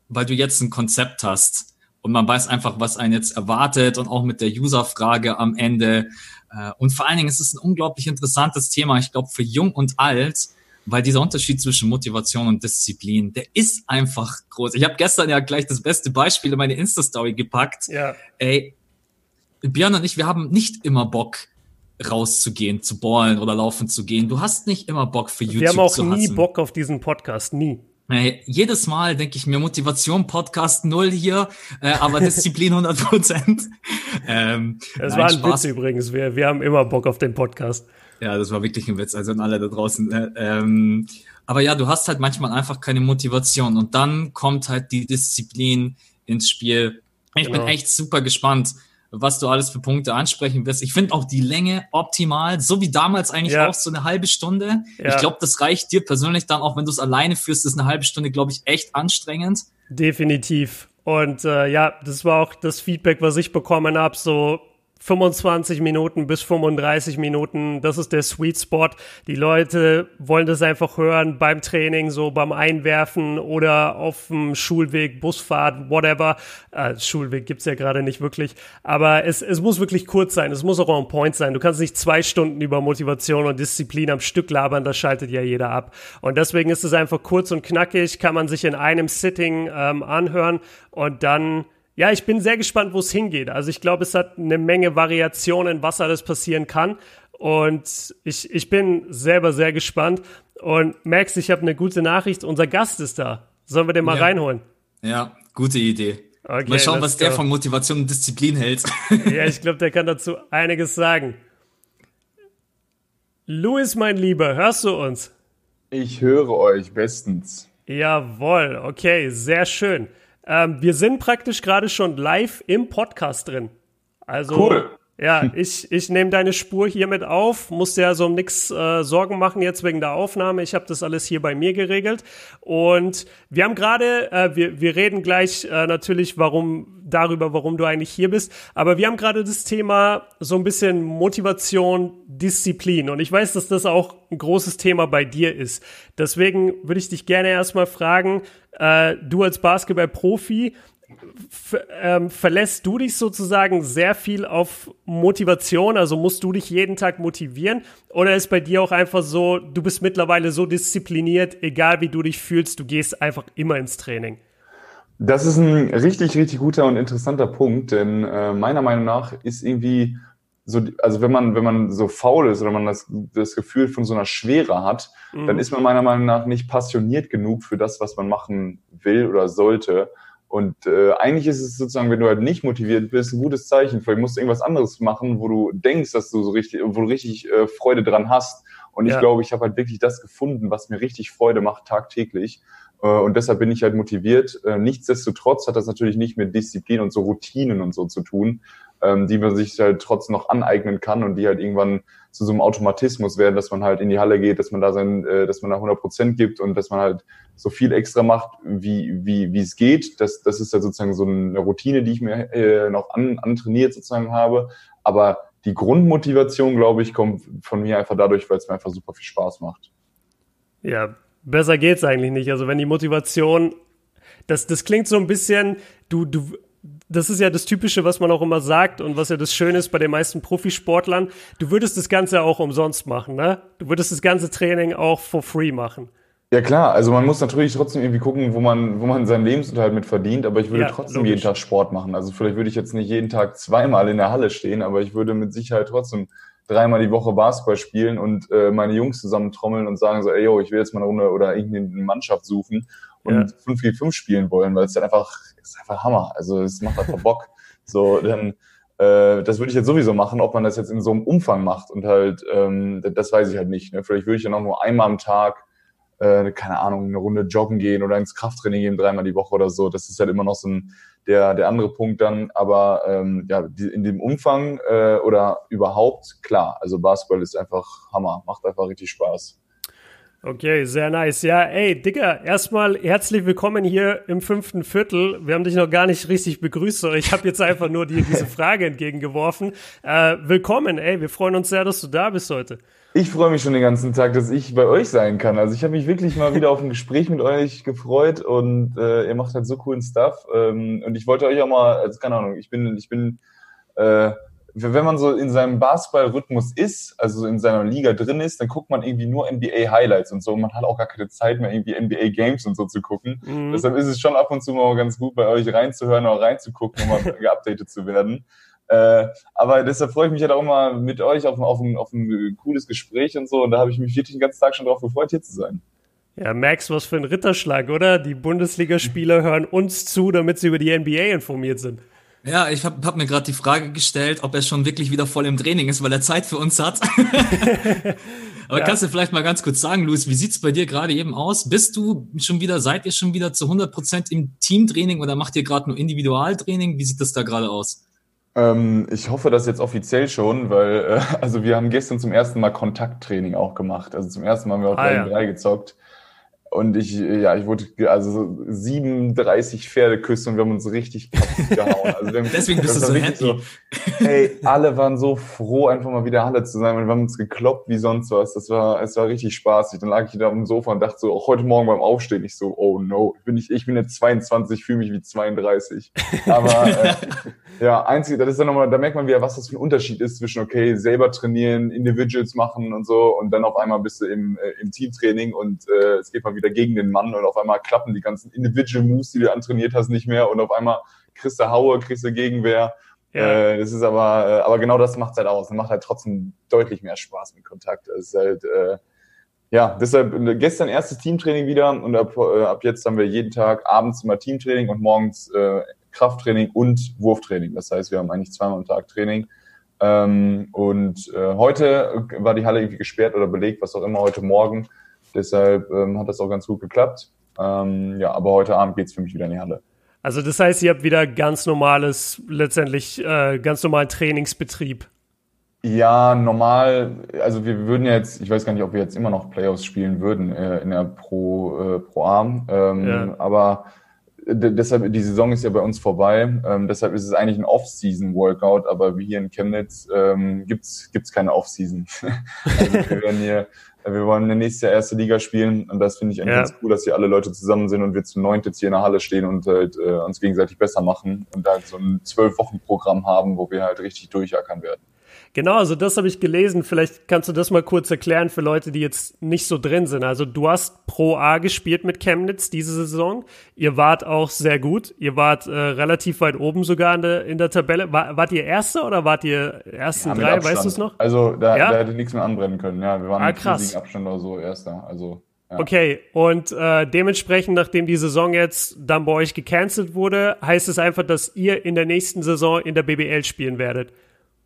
weil du jetzt ein Konzept hast und man weiß einfach, was einen jetzt erwartet und auch mit der User-Frage am Ende. Äh, und vor allen Dingen ist es ein unglaublich interessantes Thema, ich glaube, für jung und alt, weil dieser Unterschied zwischen Motivation und Disziplin, der ist einfach groß. Ich habe gestern ja gleich das beste Beispiel in meine Insta-Story gepackt. Ja. Ey, Björn und ich, wir haben nicht immer Bock, rauszugehen, zu ballen oder laufen zu gehen. Du hast nicht immer Bock für YouTube zu Wir haben auch nie Bock auf diesen Podcast, nie. Hey, jedes Mal denke ich mir Motivation Podcast null hier, äh, aber Disziplin 100 Prozent. ähm, das war ein Spaß. Witz übrigens. Wir, wir haben immer Bock auf den Podcast. Ja, das war wirklich ein Witz. Also an alle da draußen. Äh, ähm, aber ja, du hast halt manchmal einfach keine Motivation und dann kommt halt die Disziplin ins Spiel. Ich genau. bin echt super gespannt, was du alles für Punkte ansprechen wirst. Ich finde auch die Länge optimal, so wie damals eigentlich ja. auch so eine halbe Stunde. Ja. Ich glaube, das reicht dir persönlich dann auch, wenn du es alleine führst, ist eine halbe Stunde, glaube ich, echt anstrengend. Definitiv. Und äh, ja, das war auch das Feedback, was ich bekommen habe. So 25 Minuten bis 35 Minuten, das ist der Sweet Spot. Die Leute wollen das einfach hören beim Training, so beim Einwerfen oder auf dem Schulweg, Busfahrt, whatever. Äh, Schulweg gibt's ja gerade nicht wirklich, aber es, es muss wirklich kurz sein, es muss auch on point sein. Du kannst nicht zwei Stunden über Motivation und Disziplin am Stück labern, das schaltet ja jeder ab. Und deswegen ist es einfach kurz und knackig, kann man sich in einem Sitting ähm, anhören und dann ja, ich bin sehr gespannt, wo es hingeht. Also ich glaube, es hat eine Menge Variationen, was alles passieren kann. Und ich, ich bin selber sehr gespannt. Und Max, ich habe eine gute Nachricht. Unser Gast ist da. Sollen wir den mal ja. reinholen? Ja, gute Idee. Okay, mal schauen, was der von Motivation und Disziplin hält. ja, ich glaube, der kann dazu einiges sagen. Louis, mein Lieber, hörst du uns? Ich höre euch bestens. Jawohl, okay, sehr schön. Ähm, wir sind praktisch gerade schon live im Podcast drin. Also, cool. Ja, ich, ich nehme deine Spur hiermit auf, musste ja so um nichts äh, Sorgen machen jetzt wegen der Aufnahme. Ich habe das alles hier bei mir geregelt. Und wir haben gerade, äh, wir, wir reden gleich äh, natürlich warum, darüber, warum du eigentlich hier bist. Aber wir haben gerade das Thema so ein bisschen Motivation, Disziplin. Und ich weiß, dass das auch ein großes Thema bei dir ist. Deswegen würde ich dich gerne erstmal fragen, äh, du als Basketball-Profi, ähm, verlässt du dich sozusagen sehr viel auf Motivation? Also musst du dich jeden Tag motivieren? Oder ist bei dir auch einfach so, du bist mittlerweile so diszipliniert, egal wie du dich fühlst, du gehst einfach immer ins Training? Das ist ein richtig, richtig guter und interessanter Punkt, denn äh, meiner Meinung nach ist irgendwie so, also wenn man, wenn man so faul ist oder man das, das Gefühl von so einer Schwere hat, mhm. dann ist man meiner Meinung nach nicht passioniert genug für das, was man machen will oder sollte. Und äh, eigentlich ist es sozusagen, wenn du halt nicht motiviert bist, ein gutes Zeichen. Vielleicht musst du irgendwas anderes machen, wo du denkst, dass du so richtig, wo du richtig äh, Freude dran hast. Und ich ja. glaube, ich habe halt wirklich das gefunden, was mir richtig Freude macht tagtäglich. Äh, und deshalb bin ich halt motiviert. Äh, nichtsdestotrotz hat das natürlich nicht mit Disziplin und so Routinen und so zu tun, ähm, die man sich halt trotzdem noch aneignen kann und die halt irgendwann zu so einem Automatismus werden, dass man halt in die Halle geht, dass man da sein, äh, dass man da 100 Prozent gibt und dass man halt so viel extra macht, wie, wie, wie es geht. Das, das ist ja sozusagen so eine Routine, die ich mir äh, noch an, antrainiert sozusagen habe. Aber die Grundmotivation, glaube ich, kommt von mir einfach dadurch, weil es mir einfach super viel Spaß macht. Ja, besser geht's eigentlich nicht. Also wenn die Motivation, das, das klingt so ein bisschen, du, du, das ist ja das Typische, was man auch immer sagt und was ja das Schöne ist bei den meisten Profisportlern. Du würdest das Ganze auch umsonst machen, ne? Du würdest das ganze Training auch for free machen. Ja klar, also man muss natürlich trotzdem irgendwie gucken, wo man, wo man seinen Lebensunterhalt mit verdient, aber ich würde ja, trotzdem logisch. jeden Tag Sport machen. Also vielleicht würde ich jetzt nicht jeden Tag zweimal in der Halle stehen, aber ich würde mit Sicherheit trotzdem dreimal die Woche Basketball spielen und äh, meine Jungs zusammen trommeln und sagen so, ey yo, ich will jetzt mal eine Runde oder irgendeine Mannschaft suchen und ja. 5 gegen 5 spielen wollen, weil es dann einfach, ist einfach Hammer. Also es macht einfach Bock. So, dann äh, das würde ich jetzt sowieso machen, ob man das jetzt in so einem Umfang macht und halt, ähm, das weiß ich halt nicht. Ne? Vielleicht würde ich dann auch nur einmal am Tag, äh, keine Ahnung, eine Runde joggen gehen oder ins Krafttraining gehen, dreimal die Woche oder so. Das ist halt immer noch so ein der, der andere Punkt dann, aber ähm, ja, die, in dem Umfang äh, oder überhaupt, klar, also Basketball ist einfach Hammer, macht einfach richtig Spaß. Okay, sehr nice. Ja, ey, Digga, erstmal herzlich willkommen hier im fünften Viertel. Wir haben dich noch gar nicht richtig begrüßt, ich habe jetzt einfach nur dir diese Frage entgegengeworfen. Äh, willkommen, ey, wir freuen uns sehr, dass du da bist heute. Ich freue mich schon den ganzen Tag, dass ich bei euch sein kann. Also ich habe mich wirklich mal wieder auf ein Gespräch mit euch gefreut und äh, ihr macht halt so coolen Stuff. Ähm, und ich wollte euch auch mal, also keine Ahnung, ich bin, ich bin, äh, wenn man so in seinem Basketball-Rhythmus ist, also in seiner Liga drin ist, dann guckt man irgendwie nur NBA-Highlights und so. Und man hat auch gar keine Zeit mehr, irgendwie NBA-Games und so zu gucken. Mhm. Deshalb ist es schon ab und zu mal ganz gut, bei euch reinzuhören oder reinzugucken, um mal geupdatet zu werden. Äh, aber deshalb freue ich mich halt auch mal mit euch auf, auf, ein, auf ein cooles Gespräch und so. Und da habe ich mich wirklich den ganzen Tag schon drauf gefreut, hier zu sein. Ja, Max, was für ein Ritterschlag, oder? Die Bundesligaspieler hören uns zu, damit sie über die NBA informiert sind. Ja, ich habe hab mir gerade die Frage gestellt, ob er schon wirklich wieder voll im Training ist, weil er Zeit für uns hat. Aber ja. kannst du vielleicht mal ganz kurz sagen, Luis, wie sieht's bei dir gerade eben aus? Bist du schon wieder, seid ihr schon wieder zu 100 Prozent im Teamtraining oder macht ihr gerade nur Individualtraining? Wie sieht das da gerade aus? Ähm, ich hoffe das jetzt offiziell schon, weil äh, also wir haben gestern zum ersten Mal Kontakttraining auch gemacht. Also zum ersten Mal haben wir auf ah, ja. 3 gezockt. Und ich, ja, ich wurde, also 37 Pferdeküsse und wir haben uns richtig kaputt gehauen. Also haben, Deswegen bist du so happy. So, hey, alle waren so froh, einfach mal wieder Halle zu sein. Wir haben uns gekloppt wie sonst was. Das war, es war richtig spaßig. Dann lag ich da auf dem Sofa und dachte so, auch heute Morgen beim Aufstehen, ich so, oh no, ich bin, nicht, ich bin jetzt 22, fühle mich wie 32. Aber äh, ja, einzig, das ist dann nochmal, da merkt man wieder, was das für ein Unterschied ist zwischen, okay, selber trainieren, Individuals machen und so und dann auf einmal bist du im, äh, im Teamtraining und äh, es geht mal wieder gegen den Mann und auf einmal klappen die ganzen Individual Moves, die du antrainiert hast, nicht mehr und auf einmal kriegst du Haue, kriegst du Gegenwehr. Ja. Äh, das ist aber, äh, aber genau das macht halt aus. Das macht halt trotzdem deutlich mehr Spaß mit Kontakt. Das ist halt, äh, ja, deshalb äh, gestern erstes Teamtraining wieder und ab, äh, ab jetzt haben wir jeden Tag abends immer Teamtraining und morgens äh, Krafttraining und Wurftraining. Das heißt, wir haben eigentlich zweimal am Tag Training. Ähm, und äh, heute war die Halle irgendwie gesperrt oder belegt, was auch immer, heute Morgen. Deshalb ähm, hat das auch ganz gut geklappt. Ähm, ja, aber heute Abend geht's für mich wieder in die Halle. Also das heißt, ihr habt wieder ganz normales, letztendlich äh, ganz normalen Trainingsbetrieb. Ja, normal, also wir würden jetzt, ich weiß gar nicht, ob wir jetzt immer noch Playoffs spielen würden äh, in der Pro, äh, Pro Arm, ähm, ja. aber deshalb, die Saison ist ja bei uns vorbei. Ähm, deshalb ist es eigentlich ein Off-Season-Workout, aber wie hier in Chemnitz ähm, gibt's gibt's keine Off-Season. also wir werden hier, wir wollen nächstes Jahr erste Liga spielen und das finde ich eigentlich ja. ganz cool, dass hier alle Leute zusammen sind und wir zu neunt jetzt hier in der Halle stehen und halt, äh, uns gegenseitig besser machen und halt so ein Zwölf-Wochen-Programm haben, wo wir halt richtig durchackern werden. Genau, also das habe ich gelesen. Vielleicht kannst du das mal kurz erklären für Leute, die jetzt nicht so drin sind. Also du hast Pro A gespielt mit Chemnitz diese Saison. Ihr wart auch sehr gut. Ihr wart äh, relativ weit oben sogar in der, in der Tabelle. War, wart ihr Erster oder wart ihr ersten ja, drei? Weißt du es noch? Also da, ja? da hätte nichts mehr anbrennen können. Ja, wir waren ah, krass. Abstand oder so Erster. Also Ja. Okay, und äh, dementsprechend, nachdem die Saison jetzt dann bei euch gecancelt wurde, heißt es einfach, dass ihr in der nächsten Saison in der BBL spielen werdet.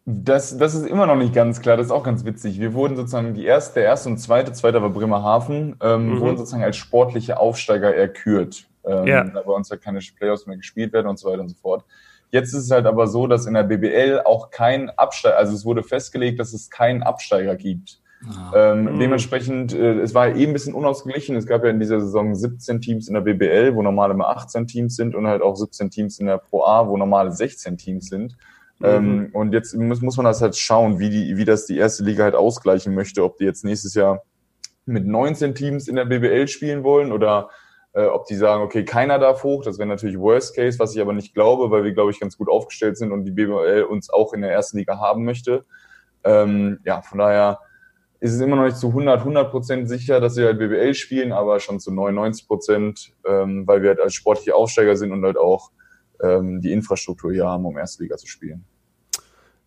Das, das ist immer noch nicht ganz klar, das ist auch ganz witzig. Wir wurden sozusagen die erste, der erste und zweite, zweiter war Bremerhaven, ähm, mhm. wurden sozusagen als sportliche Aufsteiger erkürt. Ähm, ja. Da bei uns halt keine Playoffs mehr gespielt werden und so weiter und so fort. Jetzt ist es halt aber so, dass in der BBL auch kein Absteiger, also es wurde festgelegt, dass es keinen Absteiger gibt. Ah. Ähm, mhm. Dementsprechend, äh, es war eben ein bisschen unausgeglichen. Es gab ja in dieser Saison 17 Teams in der BBL, wo normale immer 18 Teams sind und halt auch 17 Teams in der Pro A, wo normale 16 Teams sind. Mhm. Ähm, und jetzt muss, muss man das halt schauen, wie, die, wie das die erste Liga halt ausgleichen möchte, ob die jetzt nächstes Jahr mit 19 Teams in der BBL spielen wollen oder äh, ob die sagen, okay, keiner darf hoch. Das wäre natürlich Worst Case, was ich aber nicht glaube, weil wir, glaube ich, ganz gut aufgestellt sind und die BBL uns auch in der ersten Liga haben möchte. Ähm, ja, von daher ist es immer noch nicht zu 100, 100 Prozent sicher, dass wir halt BBL spielen, aber schon zu 99 Prozent, ähm, weil wir halt als sportliche Aufsteiger sind und halt auch ähm, die Infrastruktur hier haben, um Erste Liga zu spielen.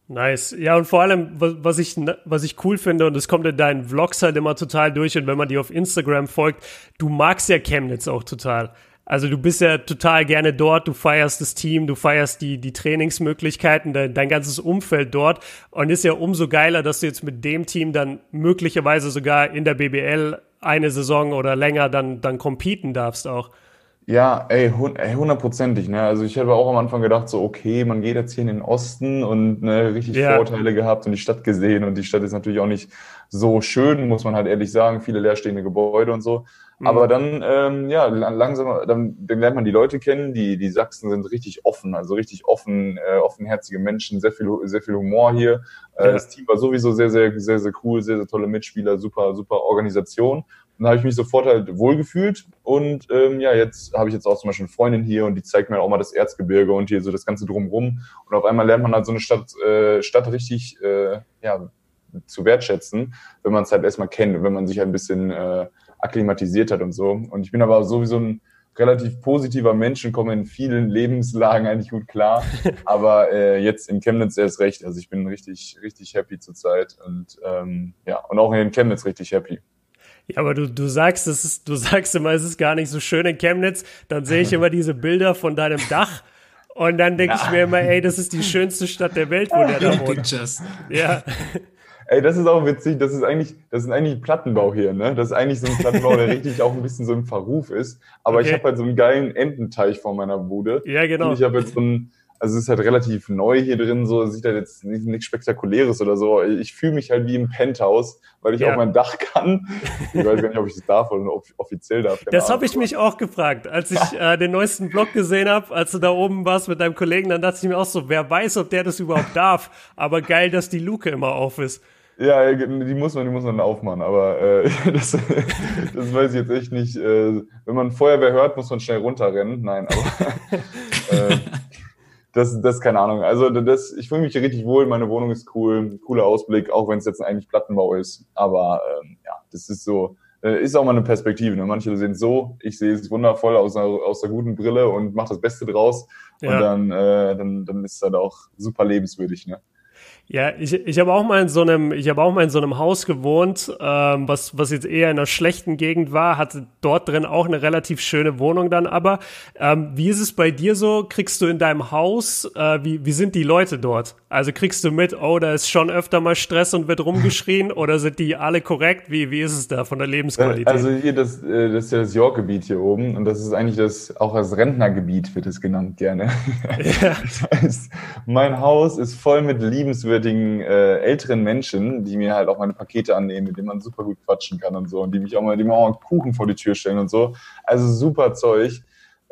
Nice. Ja, und vor allem, was ich, was ich cool finde, und es kommt in deinen Vlogs halt immer total durch, und wenn man dir auf Instagram folgt, du magst ja Chemnitz auch total. Also du bist ja total gerne dort, du feierst das Team, du feierst die, die Trainingsmöglichkeiten, dein, dein ganzes Umfeld dort und ist ja umso geiler, dass du jetzt mit dem Team dann möglicherweise sogar in der BBL eine Saison oder länger dann, dann competen darfst auch. Ja, ey, hundertprozentig. Ne? Also ich habe auch am Anfang gedacht, so, okay, man geht jetzt hier in den Osten und ne, richtig ja. Vorteile gehabt und die Stadt gesehen. Und die Stadt ist natürlich auch nicht so schön, muss man halt ehrlich sagen. Viele leerstehende Gebäude und so. Mhm. Aber dann, ähm, ja, langsam, dann, dann lernt man die Leute kennen. Die, die Sachsen sind richtig offen, also richtig offen, äh, offenherzige Menschen, sehr viel, sehr viel Humor hier. Äh, ja. Das Team war sowieso sehr, sehr, sehr, sehr cool, sehr, sehr tolle Mitspieler, super, super Organisation dann habe ich mich sofort halt wohlgefühlt und ähm, ja, jetzt habe ich jetzt auch zum Beispiel eine Freundin hier und die zeigt mir auch mal das Erzgebirge und hier so das Ganze drumrum und auf einmal lernt man halt so eine Stadt, äh, Stadt richtig äh, ja, zu wertschätzen, wenn man es halt erstmal kennt, wenn man sich halt ein bisschen äh, akklimatisiert hat und so. Und ich bin aber sowieso ein relativ positiver Mensch und komme in vielen Lebenslagen eigentlich gut klar. Aber äh, jetzt in Chemnitz erst recht. Also ich bin richtig, richtig happy zurzeit und ähm, ja, und auch in Chemnitz richtig happy. Ja, aber du, du sagst, es ist, du sagst immer, es ist gar nicht so schön in Chemnitz. Dann sehe ich immer diese Bilder von deinem Dach. Und dann denke ja. ich mir immer, ey, das ist die schönste Stadt der Welt, wo der da wohnt. Ja. Ey, das ist auch witzig. Das ist eigentlich, das ist eigentlich Plattenbau hier, ne? Das ist eigentlich so ein Plattenbau, der richtig auch ein bisschen so im Verruf ist. Aber okay. ich habe halt so einen geilen Ententeich vor meiner Bude. Ja, genau. Und ich habe jetzt so ein, also es ist halt relativ neu hier drin, so sieht halt jetzt nicht, nichts Spektakuläres oder so. Ich fühle mich halt wie im Penthouse, weil ich ja. auf mein Dach kann. Ich weiß gar nicht, ob ich das darf oder offiziell darf. Das habe ich mich auch gefragt, als ich äh, den neuesten Blog gesehen habe, als du da oben warst mit deinem Kollegen, dann dachte ich mir auch so, wer weiß, ob der das überhaupt darf. Aber geil, dass die Luke immer auf ist. Ja, die muss man, die muss man aufmachen, aber äh, das, das weiß ich jetzt echt nicht. Äh, wenn man Feuerwehr hört, muss man schnell runterrennen. Nein, aber äh, das, das keine Ahnung. Also das, ich fühle mich hier richtig wohl, meine Wohnung ist cool, cooler Ausblick, auch wenn es jetzt eigentlich Plattenbau ist. Aber ähm, ja, das ist so, äh, ist auch mal eine Perspektive. Ne? Manche sehen es so, ich sehe es wundervoll aus einer, aus einer guten Brille und mache das Beste draus. Ja. Und dann, äh, dann, dann ist es halt auch super lebenswürdig. Ne? Ja, ich, ich habe auch mal in so einem, ich habe auch mal in so einem Haus gewohnt, ähm, was, was jetzt eher in einer schlechten Gegend war, hatte dort drin auch eine relativ schöne Wohnung dann aber. Ähm, wie ist es bei dir so? Kriegst du in deinem Haus, äh, wie, wie sind die Leute dort? Also kriegst du mit, oh, da ist schon öfter mal Stress und wird rumgeschrien oder sind die alle korrekt? Wie, wie ist es da von der Lebensqualität? Also hier, das, äh, das ist ja das York-Gebiet hier oben und das ist eigentlich das, auch als Rentnergebiet wird es genannt gerne. Ja. Das heißt, mein Haus ist voll mit liebenswürdigen liebenswürdigen äh, älteren Menschen, die mir halt auch meine Pakete annehmen, mit denen man super gut quatschen kann und so und die mich auch mal, die mir auch mal Kuchen vor die Tür stellen und so. Also super Zeug.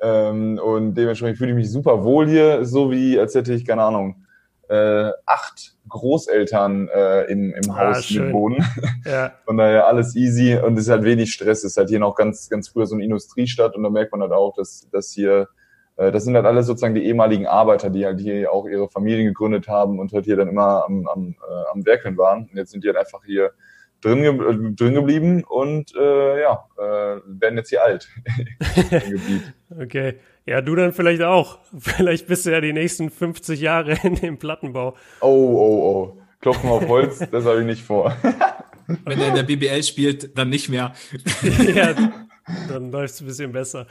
Ähm, und dementsprechend fühle ich mich super wohl hier, so wie als hätte ich, keine Ahnung, äh, acht Großeltern äh, im, im ah, Haus mit wohnen. Ja. Von daher alles easy und es ist halt wenig Stress. Es ist halt hier noch ganz, ganz früher so eine Industriestadt und da merkt man halt auch, dass, dass hier äh, das sind halt alles sozusagen die ehemaligen Arbeiter, die halt hier auch ihre Familien gegründet haben und halt hier dann immer am, am, äh, am Werkeln waren. Und jetzt sind die halt einfach hier drin, ge äh, drin geblieben und äh, ja, äh, werden jetzt hier alt. Okay. Ja, du dann vielleicht auch. Vielleicht bist du ja die nächsten 50 Jahre in dem Plattenbau. Oh, oh, oh. Klopfen auf Holz, das habe ich nicht vor. Wenn er in der BBL spielt, dann nicht mehr. ja, dann läuft es ein bisschen besser.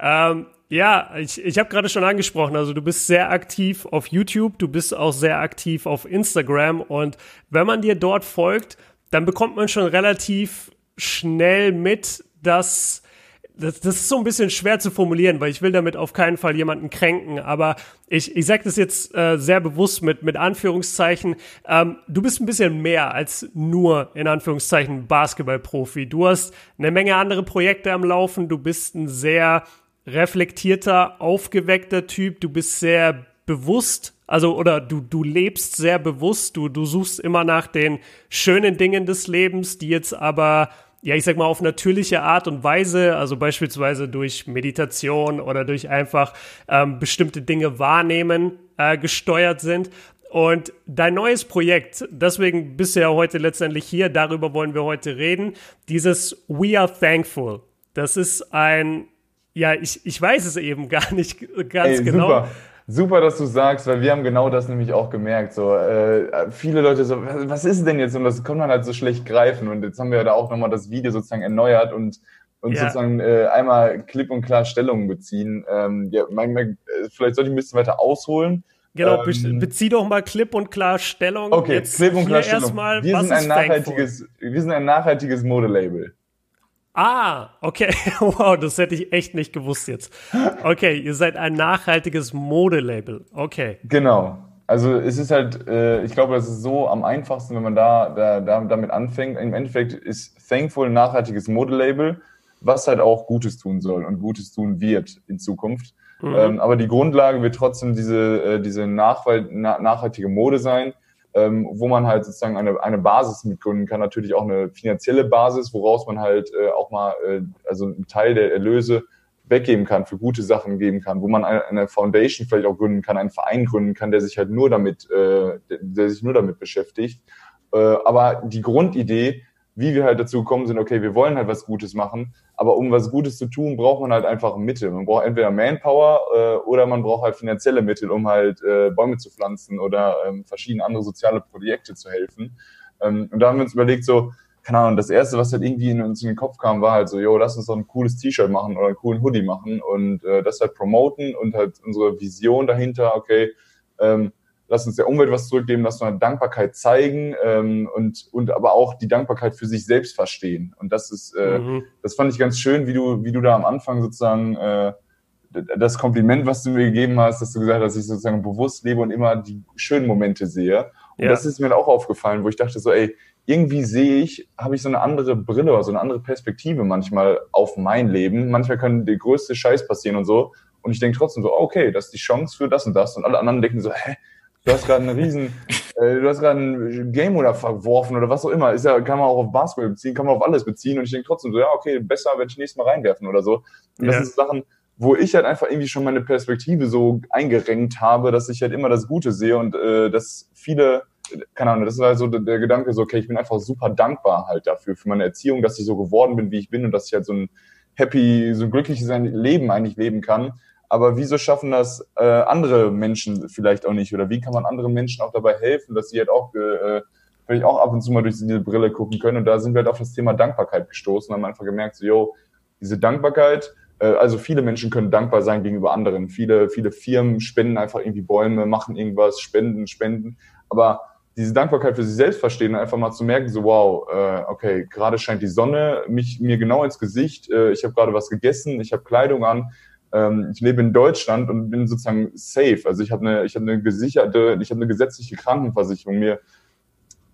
Ähm, ja, ich, ich habe gerade schon angesprochen, also du bist sehr aktiv auf YouTube, du bist auch sehr aktiv auf Instagram und wenn man dir dort folgt, dann bekommt man schon relativ schnell mit, dass das, das ist so ein bisschen schwer zu formulieren, weil ich will damit auf keinen Fall jemanden kränken, aber ich, ich sage das jetzt äh, sehr bewusst mit, mit Anführungszeichen. Ähm, du bist ein bisschen mehr als nur in Anführungszeichen Basketballprofi. Du hast eine Menge andere Projekte am Laufen, du bist ein sehr reflektierter, aufgeweckter Typ, du bist sehr bewusst, also oder du, du lebst sehr bewusst, du, du suchst immer nach den schönen Dingen des Lebens, die jetzt aber ja, ich sag mal, auf natürliche Art und Weise, also beispielsweise durch Meditation oder durch einfach ähm, bestimmte Dinge wahrnehmen, äh, gesteuert sind. Und dein neues Projekt, deswegen bist du ja heute letztendlich hier, darüber wollen wir heute reden, dieses We Are Thankful. Das ist ein, ja, ich, ich weiß es eben gar nicht ganz Ey, genau. Super. Super, dass du sagst, weil wir haben genau das nämlich auch gemerkt. So, äh, viele Leute so, was ist denn jetzt? Und das kann man halt so schlecht greifen. Und jetzt haben wir da auch nochmal das Video sozusagen erneuert und und ja. sozusagen äh, einmal klipp und klar Stellung beziehen. Ähm, ja, manchmal, äh, vielleicht sollte ich ein bisschen weiter ausholen. Genau, ähm, bezieh doch mal klipp und klar Stellung. Okay, Jetzt klipp und klar Stellung. Mal, wir, sind ein nachhaltiges, wir sind ein nachhaltiges Modelabel. Ah, okay. Wow, das hätte ich echt nicht gewusst jetzt. Okay, ihr seid ein nachhaltiges Modelabel. Okay. Genau. Also es ist halt, äh, ich glaube, das ist so am einfachsten, wenn man da, da, da damit anfängt. Im Endeffekt ist Thankful ein nachhaltiges Modelabel, was halt auch Gutes tun soll und Gutes tun wird in Zukunft. Mhm. Ähm, aber die Grundlage wird trotzdem diese, äh, diese nachhaltige Mode sein ähm, wo man halt sozusagen eine, eine Basis mitgründen kann, natürlich auch eine finanzielle Basis, woraus man halt äh, auch mal äh, also einen Teil der Erlöse weggeben kann, für gute Sachen geben kann, wo man eine, Foundation vielleicht auch gründen kann, einen Verein gründen kann, der sich halt nur damit, äh, der, der sich nur damit beschäftigt. Äh, aber die Grundidee wie wir halt dazu gekommen sind, okay, wir wollen halt was Gutes machen, aber um was Gutes zu tun, braucht man halt einfach Mittel. Man braucht entweder Manpower äh, oder man braucht halt finanzielle Mittel, um halt äh, Bäume zu pflanzen oder ähm, verschiedene andere soziale Projekte zu helfen. Ähm, und da haben wir uns überlegt, so, keine Ahnung, das erste, was halt irgendwie in uns in den Kopf kam, war halt so, yo, lass uns doch ein cooles T-Shirt machen oder einen coolen Hoodie machen und äh, das halt promoten und halt unsere Vision dahinter, okay, ähm, lass uns der Umwelt was zurückgeben, lass uns Dankbarkeit zeigen ähm, und, und aber auch die Dankbarkeit für sich selbst verstehen. Und das ist, äh, mhm. das fand ich ganz schön, wie du, wie du da am Anfang sozusagen äh, das Kompliment, was du mir gegeben hast, dass du gesagt hast, dass ich sozusagen bewusst lebe und immer die schönen Momente sehe. Und ja. das ist mir auch aufgefallen, wo ich dachte so, ey, irgendwie sehe ich, habe ich so eine andere Brille oder so eine andere Perspektive manchmal auf mein Leben. Manchmal kann der größte Scheiß passieren und so. Und ich denke trotzdem so, okay, das ist die Chance für das und das. Und alle anderen denken so, hä, Du hast gerade einen riesen, äh, du hast gerade ein Game oder verworfen oder was auch immer. Ist ja, kann man auch auf Basketball beziehen, kann man auf alles beziehen. Und ich denke trotzdem so, ja, okay, besser, wenn ich nächstes Mal reinwerfen oder so. Und das ja. sind Sachen, wo ich halt einfach irgendwie schon meine Perspektive so eingerenkt habe, dass ich halt immer das Gute sehe und äh, dass viele, keine Ahnung, das ist halt so der, der Gedanke so, okay, ich bin einfach super dankbar halt dafür, für meine Erziehung, dass ich so geworden bin, wie ich bin und dass ich halt so ein happy, so ein glückliches Leben eigentlich leben kann aber wieso schaffen das äh, andere Menschen vielleicht auch nicht? Oder wie kann man anderen Menschen auch dabei helfen, dass sie halt auch äh, vielleicht auch ab und zu mal durch diese Brille gucken können? Und da sind wir halt auf das Thema Dankbarkeit gestoßen und haben einfach gemerkt, so, yo, diese Dankbarkeit, äh, also viele Menschen können dankbar sein gegenüber anderen. Viele, viele Firmen spenden einfach irgendwie Bäume, machen irgendwas, spenden, spenden. Aber diese Dankbarkeit für sich selbst verstehen und einfach mal zu merken, so wow, äh, okay, gerade scheint die Sonne mich mir genau ins Gesicht, äh, ich habe gerade was gegessen, ich habe Kleidung an, ähm, ich lebe in Deutschland und bin sozusagen safe. Also ich habe eine, ich habe eine gesicherte, ich habe eine gesetzliche Krankenversicherung. Mir,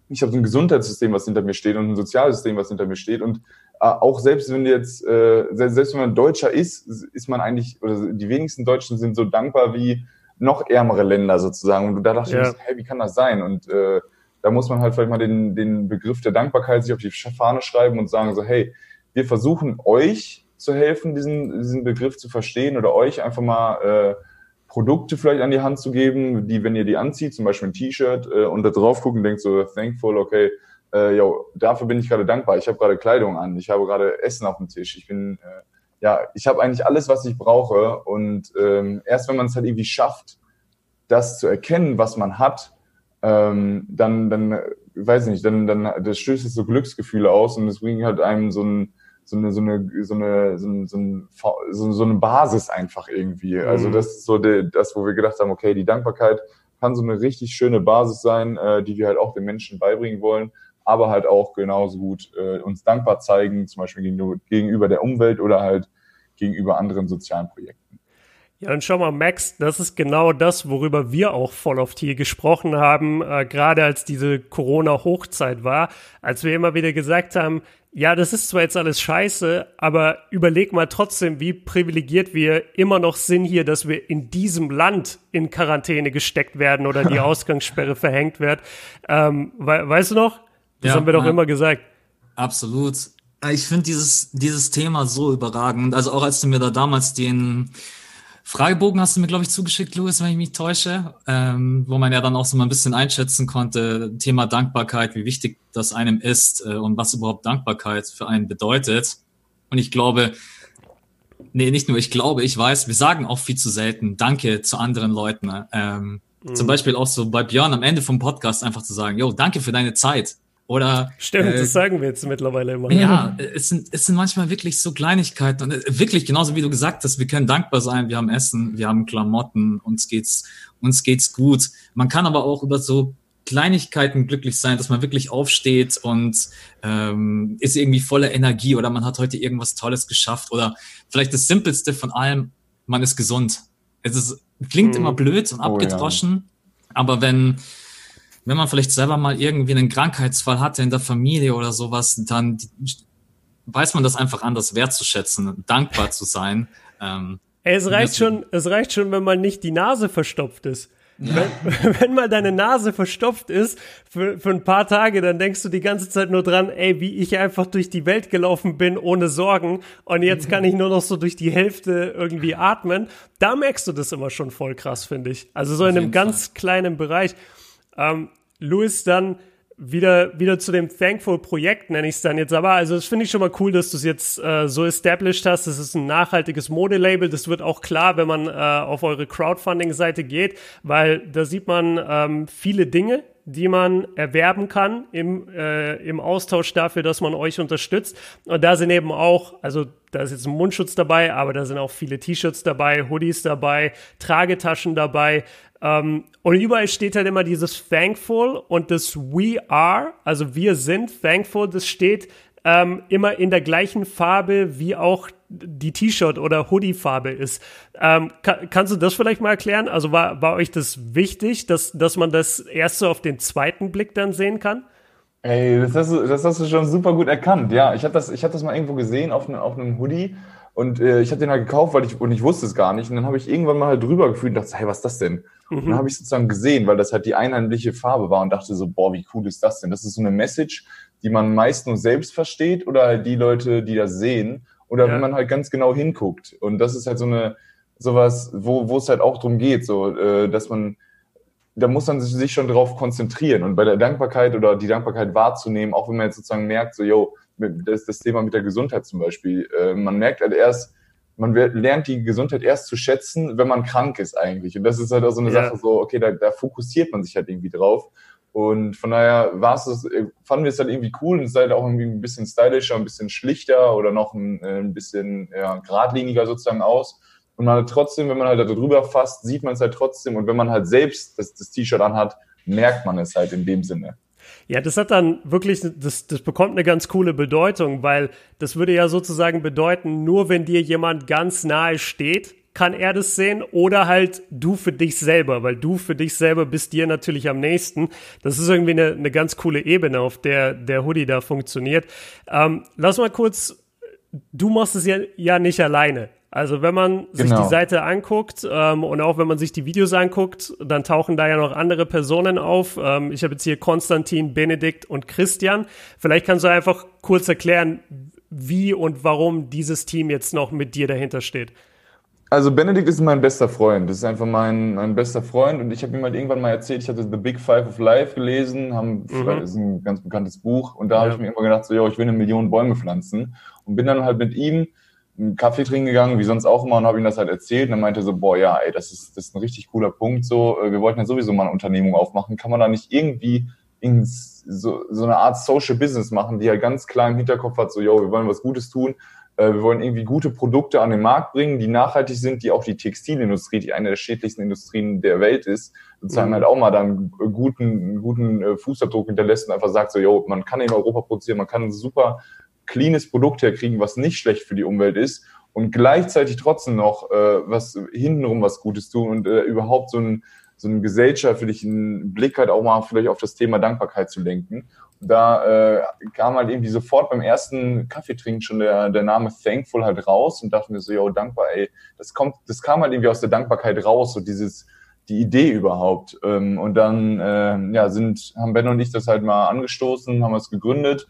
ich habe so ein Gesundheitssystem, was hinter mir steht und ein Sozialsystem, was hinter mir steht. Und äh, auch selbst wenn jetzt, äh, selbst wenn man Deutscher ist, ist man eigentlich, oder die wenigsten Deutschen sind so dankbar wie noch ärmere Länder sozusagen. Und da dachte ja. ich, hey, wie kann das sein? Und äh, da muss man halt vielleicht mal den, den Begriff der Dankbarkeit sich auf die Fahne schreiben und sagen so, hey, wir versuchen euch zu helfen, diesen, diesen Begriff zu verstehen oder euch einfach mal äh, Produkte vielleicht an die Hand zu geben, die, wenn ihr die anzieht, zum Beispiel ein T-Shirt äh, und da drauf gucken, denkt so, thankful, okay, äh, yo, dafür bin ich gerade dankbar. Ich habe gerade Kleidung an, ich habe gerade Essen auf dem Tisch, ich bin, äh, ja, ich habe eigentlich alles, was ich brauche und ähm, erst wenn man es halt irgendwie schafft, das zu erkennen, was man hat, ähm, dann, dann weiß nicht, dann, dann das stößt so Glücksgefühle aus und es bringt halt einem so ein so eine, so eine, so eine, so, ein, so, ein, so, eine Basis einfach irgendwie. Also mhm. das ist so die, das, wo wir gedacht haben, okay, die Dankbarkeit kann so eine richtig schöne Basis sein, äh, die wir halt auch den Menschen beibringen wollen, aber halt auch genauso gut äh, uns dankbar zeigen, zum Beispiel gegenüber der Umwelt oder halt gegenüber anderen sozialen Projekten. Ja, und schau mal, Max, das ist genau das, worüber wir auch voll oft hier gesprochen haben, äh, gerade als diese Corona-Hochzeit war, als wir immer wieder gesagt haben, ja, das ist zwar jetzt alles scheiße, aber überleg mal trotzdem, wie privilegiert wir immer noch sind hier, dass wir in diesem Land in Quarantäne gesteckt werden oder die Ausgangssperre verhängt wird. Ähm, we weißt du noch? Das ja, haben wir doch ja. immer gesagt. Absolut. Ich finde dieses, dieses Thema so überragend. Also auch als du mir da damals den, Fragebogen hast du mir, glaube ich, zugeschickt, Louis, wenn ich mich täusche, ähm, wo man ja dann auch so mal ein bisschen einschätzen konnte, Thema Dankbarkeit, wie wichtig das einem ist äh, und was überhaupt Dankbarkeit für einen bedeutet. Und ich glaube, nee, nicht nur ich glaube, ich weiß, wir sagen auch viel zu selten Danke zu anderen Leuten. Ähm, mhm. Zum Beispiel auch so bei Björn am Ende vom Podcast einfach zu sagen, yo, danke für deine Zeit. Oder stimmt, äh, das sagen wir jetzt mittlerweile immer. Ja, es sind es sind manchmal wirklich so Kleinigkeiten und äh, wirklich genauso wie du gesagt hast, wir können dankbar sein, wir haben Essen, wir haben Klamotten, uns geht's uns geht's gut. Man kann aber auch über so Kleinigkeiten glücklich sein, dass man wirklich aufsteht und ähm, ist irgendwie voller Energie oder man hat heute irgendwas Tolles geschafft oder vielleicht das Simpelste von allem, man ist gesund. Es ist, klingt mhm. immer blöd und abgedroschen, oh, ja. aber wenn wenn man vielleicht selber mal irgendwie einen Krankheitsfall hatte in der Familie oder sowas, dann weiß man das einfach anders wertzuschätzen, dankbar zu sein. Ähm, es reicht schon, es reicht schon, wenn man nicht die Nase verstopft ist. Ja. Wenn, wenn mal deine Nase verstopft ist für, für ein paar Tage, dann denkst du die ganze Zeit nur dran, ey, wie ich einfach durch die Welt gelaufen bin ohne Sorgen und jetzt kann ich nur noch so durch die Hälfte irgendwie atmen. Da merkst du das immer schon voll krass, finde ich. Also so Auf in einem ganz Fall. kleinen Bereich. Ähm, Louis dann wieder, wieder zu dem Thankful-Projekt, nenne ich es dann jetzt aber. Also das finde ich schon mal cool, dass du es jetzt äh, so established hast. Das ist ein nachhaltiges Modelabel. Das wird auch klar, wenn man äh, auf eure Crowdfunding-Seite geht, weil da sieht man ähm, viele Dinge, die man erwerben kann im, äh, im Austausch dafür, dass man euch unterstützt. Und da sind eben auch, also da ist jetzt ein Mundschutz dabei, aber da sind auch viele T-Shirts dabei, Hoodies dabei, Tragetaschen dabei, ähm, und überall steht halt immer dieses Thankful und das We are, also wir sind Thankful, das steht ähm, immer in der gleichen Farbe wie auch die T-Shirt oder Hoodie-Farbe ist. Ähm, kann, kannst du das vielleicht mal erklären? Also war, war euch das wichtig, dass, dass man das erst so auf den zweiten Blick dann sehen kann? Ey, das hast du, das hast du schon super gut erkannt. Ja, ich habe das, hab das mal irgendwo gesehen auf, ne, auf einem Hoodie und äh, ich habe den halt gekauft, weil ich und ich wusste es gar nicht. Und dann habe ich irgendwann mal halt drüber gefühlt und dachte, hey, was ist das denn? Mhm. Und dann habe ich sozusagen gesehen, weil das halt die einheitliche Farbe war und dachte so, boah, wie cool ist das denn? Das ist so eine Message, die man meist nur selbst versteht oder halt die Leute, die das sehen oder ja. wenn man halt ganz genau hinguckt. Und das ist halt so eine sowas, wo wo es halt auch drum geht, so äh, dass man da muss man sich schon drauf konzentrieren und bei der Dankbarkeit oder die Dankbarkeit wahrzunehmen, auch wenn man jetzt sozusagen merkt, so, yo, das, das Thema mit der Gesundheit zum Beispiel. Äh, man merkt halt erst, man lernt die Gesundheit erst zu schätzen, wenn man krank ist eigentlich. Und das ist halt auch so eine ja. Sache, so, okay, da, da fokussiert man sich halt irgendwie drauf. Und von daher war es, äh, fanden wir es halt irgendwie cool und es ist halt auch irgendwie ein bisschen stylischer, ein bisschen schlichter oder noch ein, äh, ein bisschen ja, geradliniger sozusagen aus. Und man hat trotzdem, wenn man halt da drüber fasst, sieht man es halt trotzdem. Und wenn man halt selbst das, das T-Shirt anhat, merkt man es halt in dem Sinne. Ja, das hat dann wirklich, das, das bekommt eine ganz coole Bedeutung, weil das würde ja sozusagen bedeuten, nur wenn dir jemand ganz nahe steht, kann er das sehen oder halt du für dich selber, weil du für dich selber bist dir natürlich am nächsten. Das ist irgendwie eine, eine ganz coole Ebene, auf der der Hoodie da funktioniert. Ähm, lass mal kurz, du machst es ja, ja nicht alleine. Also wenn man sich genau. die Seite anguckt ähm, und auch wenn man sich die Videos anguckt, dann tauchen da ja noch andere Personen auf. Ähm, ich habe jetzt hier Konstantin, Benedikt und Christian. Vielleicht kannst du einfach kurz erklären, wie und warum dieses Team jetzt noch mit dir dahinter steht. Also Benedikt ist mein bester Freund. Das ist einfach mein, mein bester Freund. Und ich habe ihm halt irgendwann mal erzählt, ich hatte The Big Five of Life gelesen, haben, mhm. das ist ein ganz bekanntes Buch. Und da ja. habe ich mir immer gedacht, so, yo, ich will eine Million Bäume pflanzen. Und bin dann halt mit ihm einen Kaffee trinken gegangen, wie sonst auch immer, und habe ihm das halt erzählt. Und er meinte so, boah, ja, ey, das ist, das ist ein richtig cooler Punkt. So, äh, wir wollten ja sowieso mal eine Unternehmung aufmachen. Kann man da nicht irgendwie ins, so, so eine Art Social Business machen, die halt ganz klar im Hinterkopf hat, so, yo, wir wollen was Gutes tun, wir wollen irgendwie gute Produkte an den Markt bringen, die nachhaltig sind, die auch die Textilindustrie, die eine der schädlichsten Industrien der Welt ist, sozusagen mhm. halt auch mal dann guten, guten äh, Fußabdruck hinterlässt und einfach sagt so, yo, man kann in Europa produzieren, man kann ein super cleanes Produkt herkriegen, was nicht schlecht für die Umwelt ist und gleichzeitig trotzdem noch äh, was hintenrum was Gutes tun und äh, überhaupt so ein so einen gesellschaftlichen Blick halt auch mal vielleicht auf das Thema Dankbarkeit zu lenken. Da äh, kam halt irgendwie sofort beim ersten Kaffeetrinken schon der, der Name Thankful halt raus und dachte mir so, yo, dankbar, ey, das kommt, das kam halt irgendwie aus der Dankbarkeit raus, so dieses, die Idee überhaupt. Ähm, und dann, äh, ja, sind, haben Ben und ich das halt mal angestoßen, haben es gegründet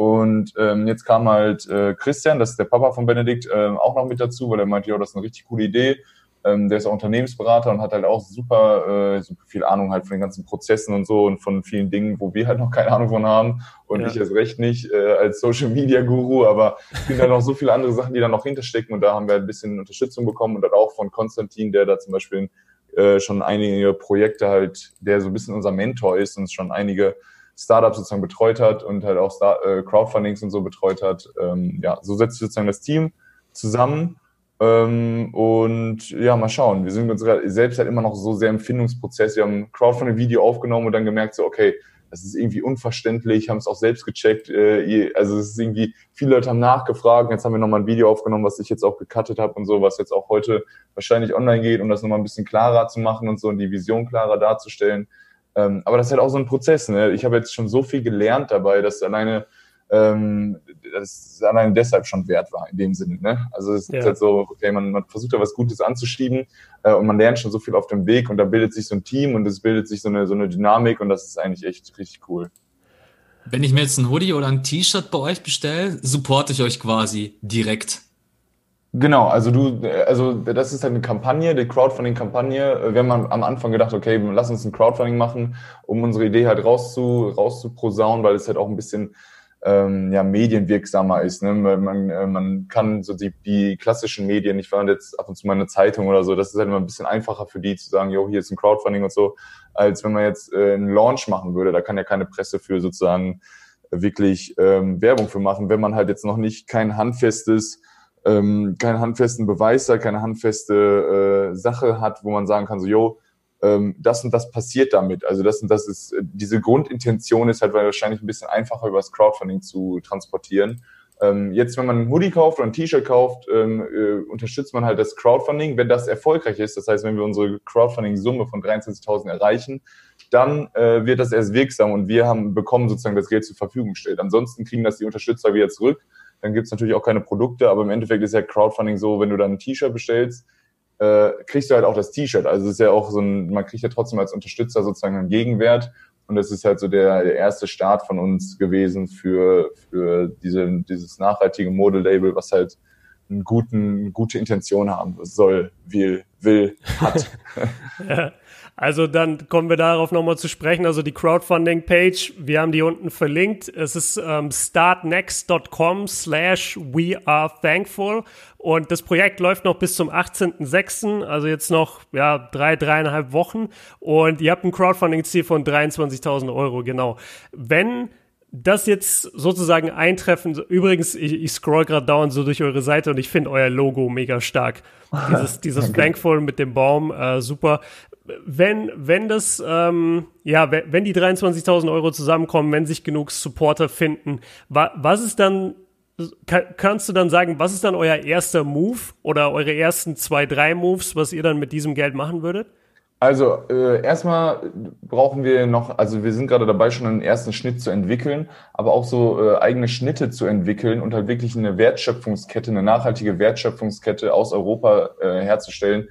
und ähm, jetzt kam halt äh, Christian, das ist der Papa von Benedikt, äh, auch noch mit dazu, weil er meinte, ja, das ist eine richtig coole Idee. Ähm, der ist auch Unternehmensberater und hat halt auch super, äh, super viel Ahnung halt von den ganzen Prozessen und so und von vielen Dingen, wo wir halt noch keine Ahnung von haben. Und ja. ich erst recht nicht äh, als Social Media Guru, aber es sind halt noch so viele andere Sachen, die da noch hinterstecken. Und da haben wir ein bisschen Unterstützung bekommen und dann auch von Konstantin, der da zum Beispiel äh, schon einige Projekte halt, der so ein bisschen unser Mentor ist und schon einige Startups sozusagen betreut hat und halt auch Star äh, Crowdfundings und so betreut hat. Ähm, ja, so setzt sich sozusagen das Team zusammen. Ähm, und ja, mal schauen. Wir sind uns selbst halt immer noch so sehr im Findungsprozess. Wir haben Crowdfunding-Video aufgenommen und dann gemerkt, so, okay, das ist irgendwie unverständlich, haben es auch selbst gecheckt. Äh, also es ist irgendwie, viele Leute haben nachgefragt. Jetzt haben wir nochmal ein Video aufgenommen, was ich jetzt auch gecuttet habe und so, was jetzt auch heute wahrscheinlich online geht, um das nochmal ein bisschen klarer zu machen und so und die Vision klarer darzustellen. Ähm, aber das ist halt auch so ein Prozess. Ne? Ich habe jetzt schon so viel gelernt dabei, dass alleine ähm, das allein deshalb schon wert war in dem Sinne. Ne? Also es ja. ist halt so, okay, man, man versucht da was Gutes anzuschieben äh, und man lernt schon so viel auf dem Weg und da bildet sich so ein Team und es bildet sich so eine, so eine Dynamik und das ist eigentlich echt richtig cool. Wenn ich mir jetzt ein Hoodie oder ein T-Shirt bei euch bestelle, supporte ich euch quasi direkt. Genau, also du, also das ist halt eine Kampagne, die Crowdfunding-Kampagne. Wir haben am Anfang gedacht, okay, lass uns ein Crowdfunding machen, um unsere Idee halt rauszu, rauszuposaunen, weil es halt auch ein bisschen ähm, ja, medienwirksamer ist. Ne? Man, äh, man kann so die, die klassischen Medien, ich war jetzt ab und zu mal eine Zeitung oder so, das ist halt immer ein bisschen einfacher für die zu sagen, jo, hier ist ein Crowdfunding und so, als wenn man jetzt äh, einen Launch machen würde. Da kann ja keine Presse für sozusagen wirklich ähm, Werbung für machen, wenn man halt jetzt noch nicht kein handfestes ähm, keinen handfesten Beweis hat, keine handfeste äh, Sache hat, wo man sagen kann, so, jo, ähm, das und das passiert damit. Also das und das ist, äh, diese Grundintention ist halt wahrscheinlich ein bisschen einfacher über das Crowdfunding zu transportieren. Ähm, jetzt, wenn man ein Hoodie kauft oder ein T-Shirt kauft, ähm, äh, unterstützt man halt das Crowdfunding. Wenn das erfolgreich ist, das heißt, wenn wir unsere Crowdfunding-Summe von 23.000 erreichen, dann äh, wird das erst wirksam und wir haben bekommen sozusagen das Geld zur Verfügung gestellt. Ansonsten kriegen das die Unterstützer wieder zurück. Dann gibt es natürlich auch keine Produkte, aber im Endeffekt ist ja Crowdfunding so, wenn du dann ein T-Shirt bestellst, äh, kriegst du halt auch das T-Shirt. Also es ist ja auch so ein, man kriegt ja trotzdem als Unterstützer sozusagen einen Gegenwert. Und das ist halt so der, der erste Start von uns gewesen für, für diese, dieses nachhaltige Modelabel, was halt einen guten, gute Intention haben soll, will, will, hat. ja. Also dann kommen wir darauf nochmal zu sprechen. Also die Crowdfunding-Page, wir haben die unten verlinkt. Es ist ähm, startnext.com slash we are thankful. Und das Projekt läuft noch bis zum 18.06., also jetzt noch ja, drei, dreieinhalb Wochen. Und ihr habt ein Crowdfunding-Ziel von 23.000 Euro, genau. Wenn das jetzt sozusagen eintreffen, übrigens, ich, ich scroll gerade dauernd so durch eure Seite und ich finde euer Logo mega stark. Dieses, dieses okay. Blankful mit dem Baum, äh, super wenn, wenn das, ähm, ja, wenn die 23.000 Euro zusammenkommen, wenn sich genug Supporter finden, wa was ist dann, kann, kannst du dann sagen, was ist dann euer erster Move oder eure ersten zwei, drei Moves, was ihr dann mit diesem Geld machen würdet? Also äh, erstmal brauchen wir noch, also wir sind gerade dabei, schon einen ersten Schnitt zu entwickeln, aber auch so äh, eigene Schnitte zu entwickeln und halt wirklich eine Wertschöpfungskette, eine nachhaltige Wertschöpfungskette aus Europa äh, herzustellen,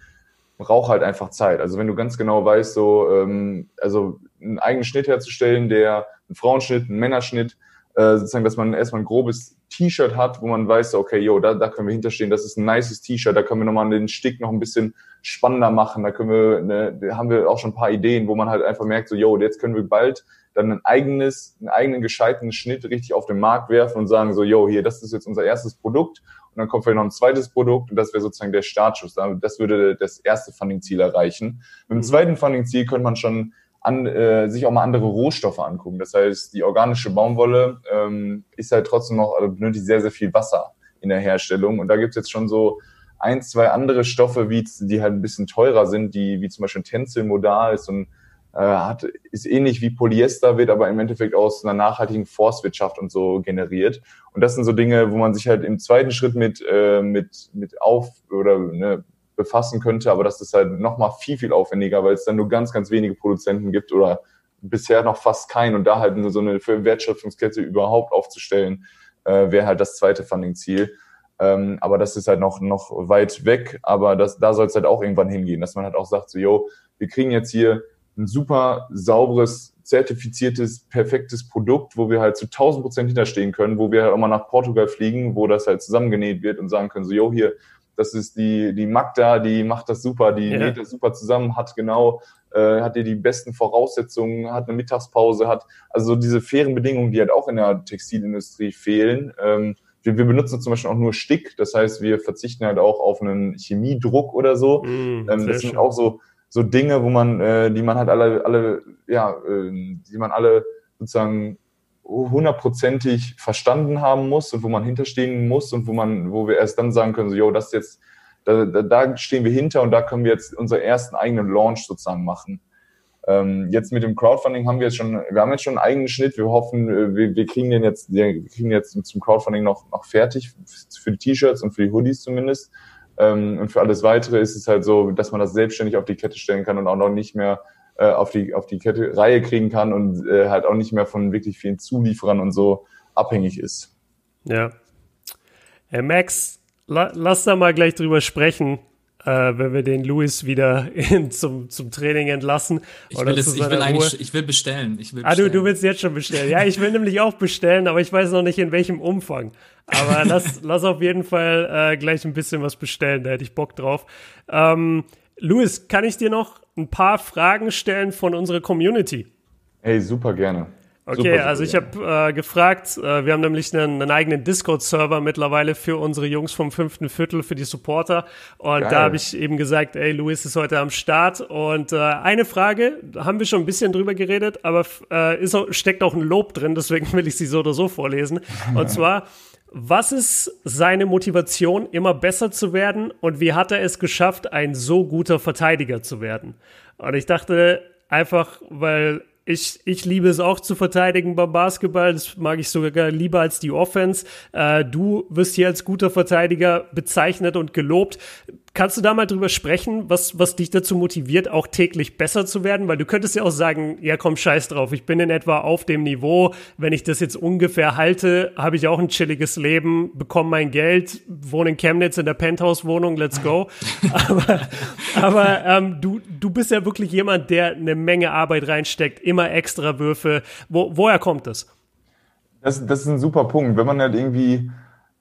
braucht halt einfach Zeit. Also wenn du ganz genau weißt, so, ähm, also einen eigenen Schnitt herzustellen, der einen Frauenschnitt, einen Männerschnitt, äh, sozusagen, dass man erstmal ein grobes T-Shirt hat, wo man weiß, okay, yo, da, da können wir hinterstehen, das ist ein nices T-Shirt, da können wir nochmal den Stick noch ein bisschen spannender machen, da können wir, ne, da haben wir auch schon ein paar Ideen, wo man halt einfach merkt, so, yo, jetzt können wir bald dann ein eigenes, einen eigenen gescheiten Schnitt richtig auf den Markt werfen und sagen so, yo, hier, das ist jetzt unser erstes Produkt dann kommt vielleicht noch ein zweites Produkt und das wäre sozusagen der Startschuss. Das würde das erste Funding-Ziel erreichen. Mit dem mhm. zweiten Funding-Ziel könnte man schon an, äh, sich auch mal andere Rohstoffe angucken. Das heißt, die organische Baumwolle ähm, ist halt trotzdem noch, also benötigt sehr, sehr viel Wasser in der Herstellung. Und da gibt's jetzt schon so ein, zwei andere Stoffe, wie, die halt ein bisschen teurer sind, die wie zum Beispiel Tensilmodal ist und äh, hat, ist ähnlich wie Polyester, wird aber im Endeffekt aus einer nachhaltigen Forstwirtschaft und so generiert. Und das sind so Dinge, wo man sich halt im zweiten Schritt mit, äh, mit, mit auf oder ne, befassen könnte, aber das ist halt nochmal viel, viel aufwendiger, weil es dann nur ganz, ganz wenige Produzenten gibt oder bisher noch fast keinen und da halt nur so eine Wertschöpfungskette überhaupt aufzustellen, äh, wäre halt das zweite Funding-Ziel. Ähm, aber das ist halt noch, noch weit weg, aber das, da soll es halt auch irgendwann hingehen, dass man halt auch sagt, so, yo, wir kriegen jetzt hier ein super sauberes, zertifiziertes, perfektes Produkt, wo wir halt zu 1000 Prozent hinterstehen können, wo wir halt auch mal nach Portugal fliegen, wo das halt zusammengenäht wird und sagen können, so, yo, hier, das ist die, die Magda, die macht das super, die ja. näht das super zusammen, hat genau, äh, hat dir die besten Voraussetzungen, hat eine Mittagspause, hat also diese fairen Bedingungen, die halt auch in der Textilindustrie fehlen. Ähm, wir, wir benutzen zum Beispiel auch nur Stick, das heißt, wir verzichten halt auch auf einen Chemiedruck oder so. Mm, ähm, das sind schön. auch so, so Dinge, wo man, äh, die man halt alle, alle, ja, äh, die man alle sozusagen hundertprozentig verstanden haben muss und wo man hinterstehen muss und wo man, wo wir erst dann sagen können, so, yo, das jetzt, da, da, da stehen wir hinter und da können wir jetzt unseren ersten eigenen Launch sozusagen machen. Ähm, jetzt mit dem Crowdfunding haben wir jetzt schon, wir haben jetzt schon einen eigenen Schnitt. Wir hoffen, äh, wir, wir kriegen den jetzt, wir kriegen jetzt zum Crowdfunding noch, noch fertig für die T-Shirts und für die Hoodies zumindest. Ähm, und für alles weitere ist es halt so, dass man das selbstständig auf die Kette stellen kann und auch noch nicht mehr äh, auf die auf die Kette Reihe kriegen kann und äh, halt auch nicht mehr von wirklich vielen Zulieferern und so abhängig ist. Ja. Herr Max, la lass da mal gleich drüber sprechen, äh, wenn wir den Luis wieder in, zum, zum Training entlassen. Ich will, es, ich will eigentlich, ich will bestellen. Ich will bestellen. Ah, du, du willst jetzt schon bestellen. Ja, ich will nämlich auch bestellen, aber ich weiß noch nicht in welchem Umfang. Aber lass, lass auf jeden Fall äh, gleich ein bisschen was bestellen, da hätte ich Bock drauf. Ähm, Luis, kann ich dir noch ein paar Fragen stellen von unserer Community? Hey, super gerne. Okay, super, also ich habe äh, gefragt, äh, wir haben nämlich einen, einen eigenen Discord-Server mittlerweile für unsere Jungs vom fünften Viertel, für die Supporter. Und Geil. da habe ich eben gesagt, ey, Luis ist heute am Start. Und äh, eine Frage, haben wir schon ein bisschen drüber geredet, aber äh, ist steckt auch ein Lob drin, deswegen will ich sie so oder so vorlesen. Und zwar, was ist seine Motivation, immer besser zu werden und wie hat er es geschafft, ein so guter Verteidiger zu werden? Und ich dachte einfach, weil ich, ich liebe es auch zu verteidigen beim Basketball. Das mag ich sogar lieber als die Offense. Äh, du wirst hier als guter Verteidiger bezeichnet und gelobt. Kannst du da mal drüber sprechen, was, was dich dazu motiviert, auch täglich besser zu werden? Weil du könntest ja auch sagen, ja komm, scheiß drauf, ich bin in etwa auf dem Niveau. Wenn ich das jetzt ungefähr halte, habe ich auch ein chilliges Leben, bekomme mein Geld, wohne in Chemnitz in der Penthouse-Wohnung, let's go. aber aber ähm, du, du bist ja wirklich jemand, der eine Menge Arbeit reinsteckt, immer extra Würfe. Wo, woher kommt das? das? Das ist ein super Punkt. Wenn man halt irgendwie,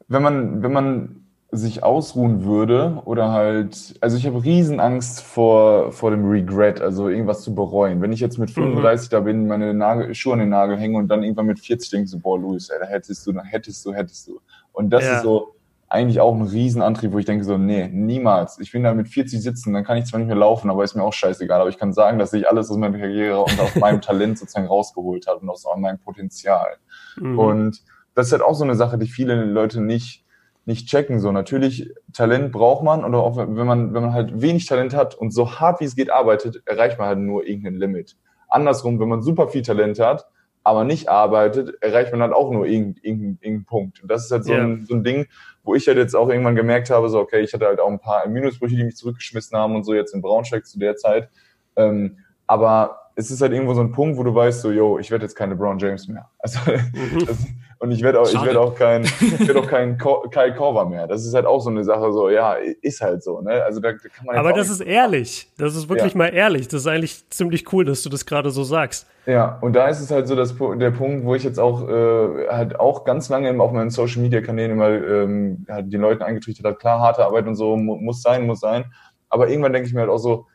wenn man, wenn man sich ausruhen würde oder halt, also ich habe Riesenangst vor, vor dem Regret, also irgendwas zu bereuen. Wenn ich jetzt mit 35 mhm. da bin, meine Nagel, Schuhe an den Nagel hänge und dann irgendwann mit 40 denke so, boah, Luis, ey, da hättest du, da hättest du, hättest du. Und das ja. ist so eigentlich auch ein Riesenantrieb, wo ich denke so, nee, niemals. Ich bin da mit 40 sitzen, dann kann ich zwar nicht mehr laufen, aber ist mir auch scheißegal. Aber ich kann sagen, dass ich alles aus meiner Karriere und aus meinem Talent sozusagen rausgeholt habe und aus meinem Potenzial. Mhm. Und das ist halt auch so eine Sache, die viele Leute nicht, nicht checken. So natürlich Talent braucht man oder auch wenn man wenn man halt wenig Talent hat und so hart wie es geht arbeitet, erreicht man halt nur irgendein Limit. Andersrum, wenn man super viel Talent hat, aber nicht arbeitet, erreicht man halt auch nur irgendeinen irgendein, irgendein Punkt. Und das ist halt so, yeah. ein, so ein Ding, wo ich halt jetzt auch irgendwann gemerkt habe, so okay, ich hatte halt auch ein paar Minusbrüche, die mich zurückgeschmissen haben und so jetzt in Braunschweig zu der Zeit. Ähm, aber es ist halt irgendwo so ein Punkt, wo du weißt, so, yo, ich werde jetzt keine Brown James mehr. Also, das, und ich werde auch, ich werde auch kein, ich werde auch kein Kyle Korver mehr. Das ist halt auch so eine Sache, so, ja, ist halt so, ne? Also da, da kann man Aber das ist ehrlich. Das ist wirklich ja. mal ehrlich. Das ist eigentlich ziemlich cool, dass du das gerade so sagst. Ja, und da ist es halt so dass der Punkt, wo ich jetzt auch äh, halt auch ganz lange auf meinen Social Media Kanälen immer ähm, halt den Leuten eingetrichtert habe, klar, harte Arbeit und so muss sein, muss sein. Aber irgendwann denke ich mir halt auch so,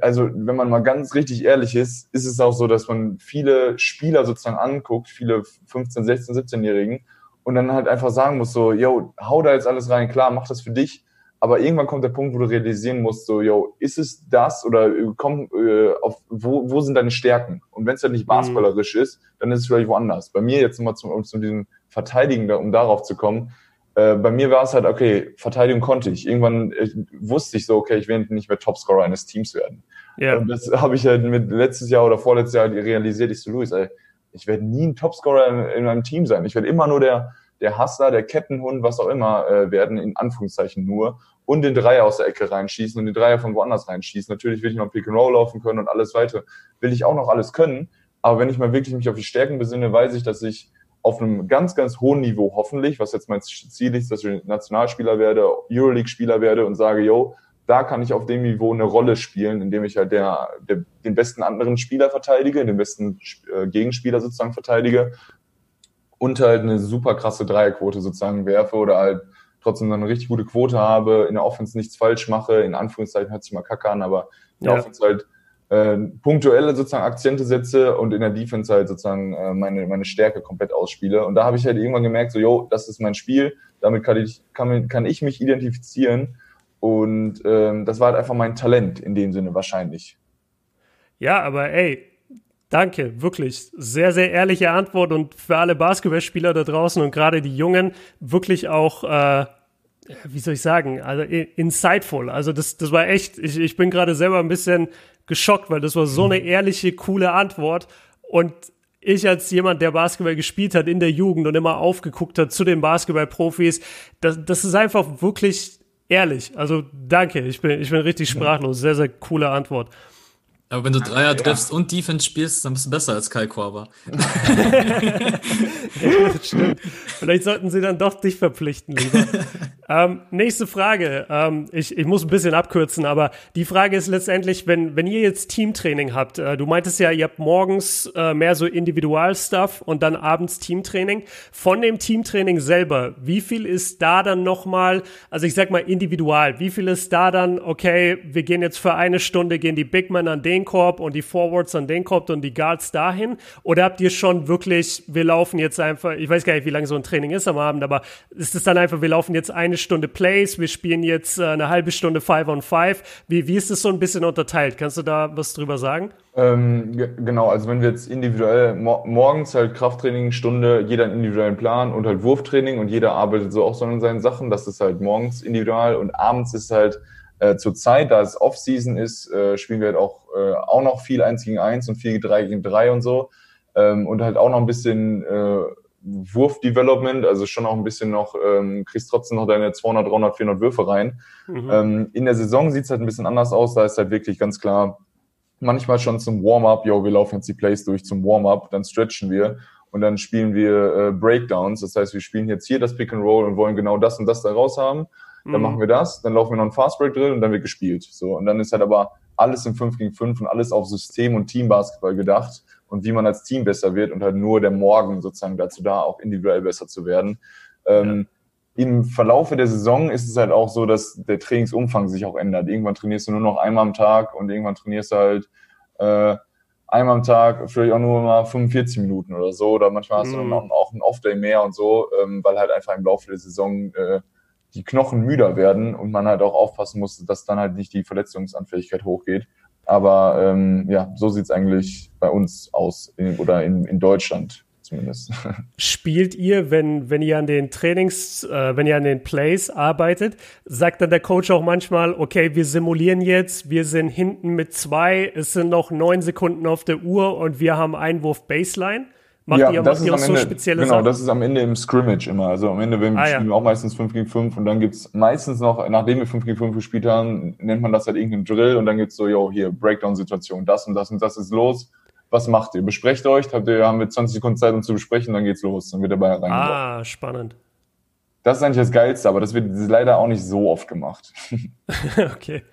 also wenn man mal ganz richtig ehrlich ist, ist es auch so, dass man viele Spieler sozusagen anguckt, viele 15, 16, 17-Jährigen und dann halt einfach sagen muss so, yo, hau da jetzt alles rein, klar, mach das für dich, aber irgendwann kommt der Punkt, wo du realisieren musst, so, yo, ist es das oder äh, komm, äh, auf, wo, wo sind deine Stärken? Und wenn es halt nicht mhm. basketballerisch mhm. ist, dann ist es vielleicht woanders. Bei mir jetzt nochmal zum, um zu diesem Verteidigen, um darauf zu kommen, äh, bei mir war es halt, okay, Verteidigung konnte ich. Irgendwann äh, wusste ich so, okay, ich werde nicht mehr Topscorer eines Teams werden. Ja. Und das habe ich halt mit letztes Jahr oder vorletztes Jahr realisiert. Ich so, Luis, ey, ich werde nie ein Topscorer in, in einem Team sein. Ich werde immer nur der, der Hustler, der Kettenhund, was auch immer äh, werden, in Anführungszeichen nur, und den Dreier aus der Ecke reinschießen und den Dreier von woanders reinschießen. Natürlich will ich noch Pick and Roll laufen können und alles weiter. Will ich auch noch alles können. Aber wenn ich mal wirklich mich auf die Stärken besinne, weiß ich, dass ich auf einem ganz, ganz hohen Niveau hoffentlich, was jetzt mein Ziel ist, dass ich Nationalspieler werde, Euroleague-Spieler werde und sage, yo, da kann ich auf dem Niveau eine Rolle spielen, indem ich halt der, der den besten anderen Spieler verteidige, den besten äh, Gegenspieler sozusagen verteidige und halt eine super krasse Dreierquote sozusagen werfe oder halt trotzdem eine richtig gute Quote habe, in der Offense nichts falsch mache, in Anführungszeichen hört sich mal kacke an, aber in der ja. Offense halt äh, punktuelle sozusagen Akzente setze und in der Defense halt sozusagen äh, meine, meine Stärke komplett ausspiele. Und da habe ich halt irgendwann gemerkt, so, yo, das ist mein Spiel, damit kann ich, kann, kann ich mich identifizieren. Und ähm, das war halt einfach mein Talent in dem Sinne wahrscheinlich. Ja, aber ey, Danke, wirklich. Sehr, sehr ehrliche Antwort und für alle Basketballspieler da draußen und gerade die Jungen wirklich auch, äh, wie soll ich sagen, also insightful. Also das, das war echt, ich, ich bin gerade selber ein bisschen geschockt, weil das war so eine ehrliche, coole Antwort und ich als jemand, der Basketball gespielt hat in der Jugend und immer aufgeguckt hat zu den Basketballprofis, das, das ist einfach wirklich ehrlich. Also danke, ich bin, ich bin richtig sprachlos. Sehr, sehr coole Antwort. Aber wenn du Dreier ja. triffst und Defense spielst, dann bist du besser als Kai Korber. ja, stimmt. Vielleicht sollten sie dann doch dich verpflichten, lieber. ähm, nächste Frage. Ähm, ich, ich muss ein bisschen abkürzen, aber die Frage ist letztendlich, wenn, wenn ihr jetzt Teamtraining habt, äh, du meintest ja, ihr habt morgens äh, mehr so Individualstuff und dann abends Teamtraining. Von dem Teamtraining selber, wie viel ist da dann nochmal, also ich sag mal individual, wie viel ist da dann, okay, wir gehen jetzt für eine Stunde, gehen die Big Men an den den Korb und die Forwards an den Korb und die Guards dahin? Oder habt ihr schon wirklich, wir laufen jetzt einfach, ich weiß gar nicht, wie lange so ein Training ist am Abend, aber ist es dann einfach, wir laufen jetzt eine Stunde Plays, wir spielen jetzt äh, eine halbe Stunde Five on Five? Wie, wie ist es so ein bisschen unterteilt? Kannst du da was drüber sagen? Ähm, genau, also wenn wir jetzt individuell mor morgens halt Krafttraining, Stunde, jeder einen individuellen Plan und halt Wurftraining und jeder arbeitet so auch so an seinen Sachen, das ist halt morgens individual und abends ist halt äh, zur Zeit, da es Off-Season ist, äh, spielen wir halt auch, äh, auch noch viel 1 gegen 1 und viel 3 gegen 3 und so. Ähm, und halt auch noch ein bisschen äh, Wurf-Development, also schon auch ein bisschen noch, ähm, kriegst trotzdem noch deine 200, 300, 400 Würfe rein. Mhm. Ähm, in der Saison sieht's halt ein bisschen anders aus, da ist halt wirklich ganz klar, manchmal schon zum Warm-up, yo, wir laufen jetzt die Plays durch zum Warm-up, dann stretchen wir und dann spielen wir äh, Breakdowns, das heißt, wir spielen jetzt hier das Pick and Roll und wollen genau das und das da raus haben dann mhm. machen wir das, dann laufen wir noch einen Fastbreak Drill und dann wird gespielt. So, und dann ist halt aber alles im 5 gegen 5 und alles auf System- und Teambasketball gedacht und wie man als Team besser wird und halt nur der Morgen sozusagen dazu da, auch individuell besser zu werden. Ähm, ja. Im Verlaufe der Saison ist es halt auch so, dass der Trainingsumfang sich auch ändert. Irgendwann trainierst du nur noch einmal am Tag und irgendwann trainierst du halt äh, einmal am Tag, vielleicht auch nur mal 45 Minuten oder so. Oder manchmal hast du dann mhm. auch, auch einen Off-Day mehr und so, ähm, weil halt einfach im Laufe der Saison äh, die Knochen müder werden und man halt auch aufpassen muss, dass dann halt nicht die Verletzungsanfähigkeit hochgeht. Aber ähm, ja, so sieht's eigentlich bei uns aus in, oder in, in Deutschland zumindest. Spielt ihr, wenn, wenn ihr an den Trainings, äh, wenn ihr an den Plays arbeitet, sagt dann der Coach auch manchmal, okay, wir simulieren jetzt, wir sind hinten mit zwei, es sind noch neun Sekunden auf der Uhr und wir haben Einwurf Baseline? Macht ja, ihr, das macht ist ihr auch so spezielle Genau, Sachen? das ist am Ende im Scrimmage immer. Also am Ende, wenn wir ah, spielen ja. auch meistens 5 gegen 5 und dann gibt's meistens noch, nachdem wir 5 gegen 5 gespielt haben, nennt man das halt irgendeinen Drill und dann gibt's so, yo, hier, Breakdown-Situation, das und das und das ist los. Was macht ihr? Besprecht euch, habt ihr, haben wir 20 Sekunden Zeit, um zu besprechen, dann geht's los. Dann wird der Ball reingebracht. Ah, spannend. Das ist eigentlich das Geilste, aber das wird leider auch nicht so oft gemacht. okay.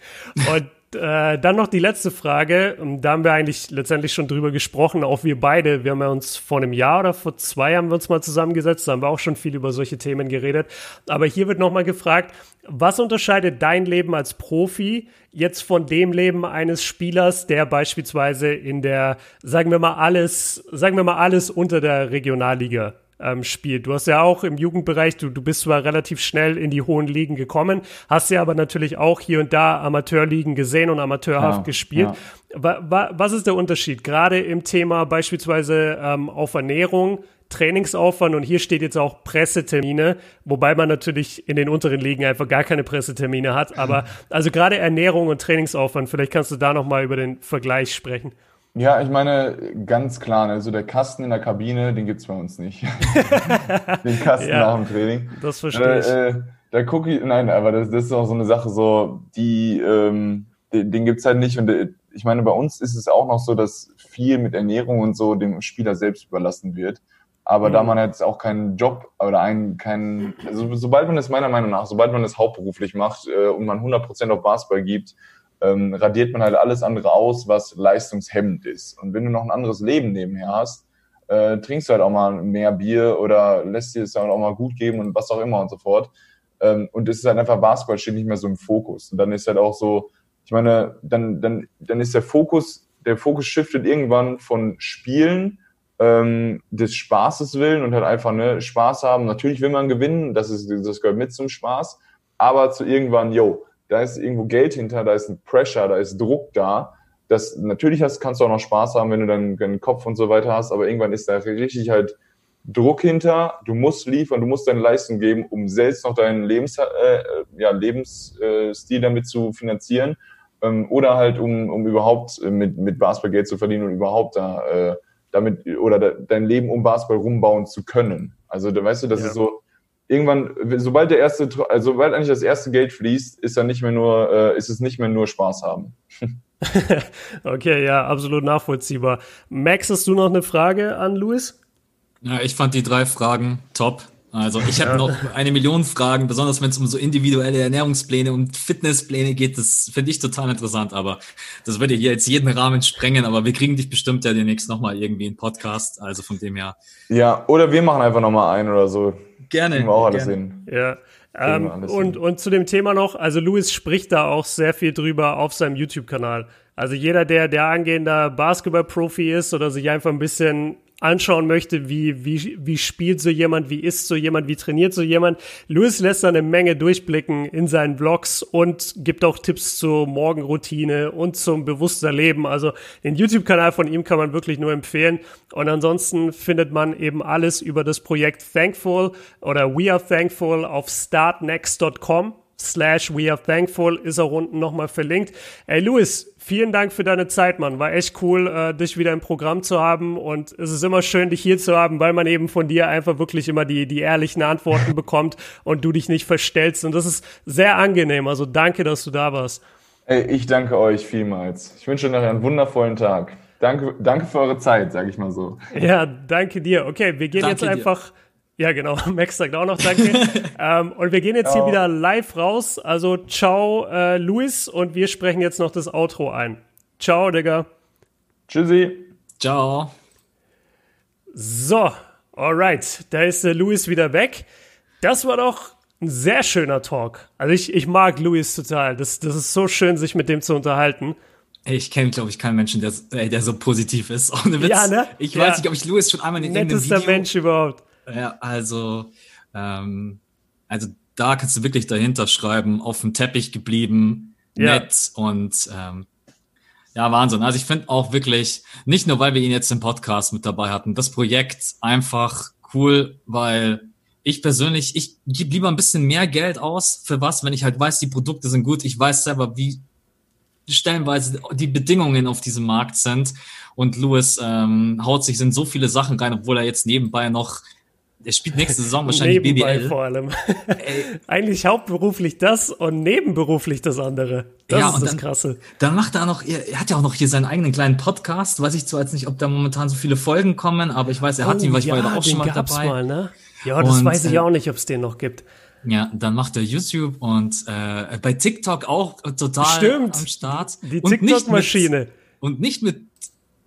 Und äh, dann noch die letzte Frage. Da haben wir eigentlich letztendlich schon drüber gesprochen, auch wir beide. Wir haben ja uns vor einem Jahr oder vor zwei haben wir uns mal zusammengesetzt. Da haben wir auch schon viel über solche Themen geredet. Aber hier wird nochmal gefragt, was unterscheidet dein Leben als Profi jetzt von dem Leben eines Spielers, der beispielsweise in der, sagen wir mal alles, sagen wir mal alles unter der Regionalliga ähm, spielt. Du hast ja auch im Jugendbereich, du, du bist zwar relativ schnell in die hohen Ligen gekommen, hast ja aber natürlich auch hier und da Amateurligen gesehen und amateurhaft ja, gespielt. Ja. Wa, wa, was ist der Unterschied? Gerade im Thema beispielsweise ähm, auf Ernährung, Trainingsaufwand und hier steht jetzt auch Pressetermine, wobei man natürlich in den unteren Ligen einfach gar keine Pressetermine hat. Aber also gerade Ernährung und Trainingsaufwand, vielleicht kannst du da nochmal über den Vergleich sprechen. Ja, ich meine, ganz klar, also der Kasten in der Kabine, den gibt's bei uns nicht. den Kasten ja, nach dem Training. Das verstehe ich. Äh, da gucke ich, nein, aber das, das, ist auch so eine Sache, so, die, ähm, den, den gibt's halt nicht. Und äh, ich meine, bei uns ist es auch noch so, dass viel mit Ernährung und so dem Spieler selbst überlassen wird. Aber mhm. da man jetzt auch keinen Job oder einen, keinen, also sobald man es meiner Meinung nach, sobald man es hauptberuflich macht äh, und man 100% auf Basketball gibt, ähm, radiert man halt alles andere aus, was leistungshemmend ist. Und wenn du noch ein anderes Leben nebenher hast, äh, trinkst du halt auch mal mehr Bier oder lässt dir es dann auch mal gut geben und was auch immer und so fort. Ähm, und es ist halt einfach, Basketball steht nicht mehr so im Fokus. Und dann ist halt auch so, ich meine, dann, dann, dann ist der Fokus, der Fokus shiftet irgendwann von Spielen ähm, des Spaßes willen und halt einfach ne, Spaß haben. Natürlich will man gewinnen, das, ist, das gehört mit zum Spaß, aber zu irgendwann, yo, da ist irgendwo Geld hinter, da ist ein Pressure, da ist Druck da. Das, natürlich hast, kannst du auch noch Spaß haben, wenn du dann deinen Kopf und so weiter hast, aber irgendwann ist da richtig halt Druck hinter, du musst liefern, du musst deine Leistung geben, um selbst noch deinen Lebens, äh, ja, Lebensstil damit zu finanzieren ähm, oder halt um, um überhaupt mit, mit Basketball Geld zu verdienen und überhaupt da äh, damit oder da, dein Leben um Basketball rumbauen zu können. Also da weißt du, das ja. ist so, irgendwann, sobald der erste, also sobald eigentlich das erste Geld fließt, ist dann nicht mehr nur, äh, ist es nicht mehr nur Spaß haben. okay, ja, absolut nachvollziehbar. Max, hast du noch eine Frage an Luis? Ja, ich fand die drei Fragen top. Also ich habe ja. noch eine Million Fragen, besonders wenn es um so individuelle Ernährungspläne und Fitnesspläne geht. Das finde ich total interessant, aber das würde hier jetzt jeden Rahmen sprengen. Aber wir kriegen dich bestimmt ja demnächst nochmal irgendwie in Podcast. Also von dem her. Ja, oder wir machen einfach nochmal ein oder so. Gerne. Kriegen wir auch alles hin. Ja. Ähm, und, und zu dem Thema noch, also Louis spricht da auch sehr viel drüber auf seinem YouTube-Kanal. Also jeder, der der angehender Basketball-Profi ist oder sich einfach ein bisschen anschauen möchte, wie, wie, wie spielt so jemand, wie ist so jemand, wie trainiert so jemand. Louis lässt da eine Menge durchblicken in seinen Vlogs und gibt auch Tipps zur Morgenroutine und zum bewusster Leben. Also den YouTube-Kanal von ihm kann man wirklich nur empfehlen. Und ansonsten findet man eben alles über das Projekt Thankful oder We Are Thankful auf startnext.com slash We Are Thankful ist auch unten nochmal verlinkt. Ey, Louis, vielen Dank für deine Zeit, Mann. War echt cool, äh, dich wieder im Programm zu haben. Und es ist immer schön, dich hier zu haben, weil man eben von dir einfach wirklich immer die, die ehrlichen Antworten bekommt und du dich nicht verstellst. Und das ist sehr angenehm. Also danke, dass du da warst. Ey, ich danke euch vielmals. Ich wünsche euch einen wundervollen Tag. Danke, danke für eure Zeit, sag ich mal so. Ja, danke dir. Okay, wir gehen danke jetzt einfach. Dir ja, genau. Max sagt auch noch Danke. ähm, und wir gehen jetzt ciao. hier wieder live raus. Also ciao, äh, Luis. Und wir sprechen jetzt noch das Outro ein. Ciao, Digga. Tschüssi. Ciao. So, alright. Da ist der äh, Luis wieder weg. Das war doch ein sehr schöner Talk. Also ich, ich mag Luis total. Das, das ist so schön, sich mit dem zu unterhalten. Ich kenne, glaube ich, keinen Menschen, der, der so positiv ist. Ohne Witz. Ja, ne? Ich ja. weiß nicht, ob ich Luis schon einmal in irgendeinem Video... Nettester Mensch überhaupt. Ja, also, ähm, also da kannst du wirklich dahinter schreiben, auf dem Teppich geblieben, ja. nett und ähm, ja, Wahnsinn. Also ich finde auch wirklich, nicht nur, weil wir ihn jetzt im Podcast mit dabei hatten, das Projekt einfach cool, weil ich persönlich, ich gebe lieber ein bisschen mehr Geld aus für was, wenn ich halt weiß, die Produkte sind gut. Ich weiß selber, wie stellenweise die Bedingungen auf diesem Markt sind. Und Louis ähm, haut sich in so viele Sachen rein, obwohl er jetzt nebenbei noch der spielt nächste Saison wahrscheinlich Nebenbei BBL. vor allem. Eigentlich hauptberuflich das und nebenberuflich das andere. Das ja, ist das dann, Krasse. Dann macht er noch, er hat ja auch noch hier seinen eigenen kleinen Podcast. Weiß ich zwar jetzt nicht, ob da momentan so viele Folgen kommen, aber ich weiß, er hat oh, ihn, weil ich ja, war ja auch schon mal dabei. Mal, ne? Ja, das und, weiß ich äh, auch nicht, ob es den noch gibt. Ja, dann macht er YouTube und äh, bei TikTok auch total Stimmt. am Start. Die TikTok-Maschine. Und nicht mit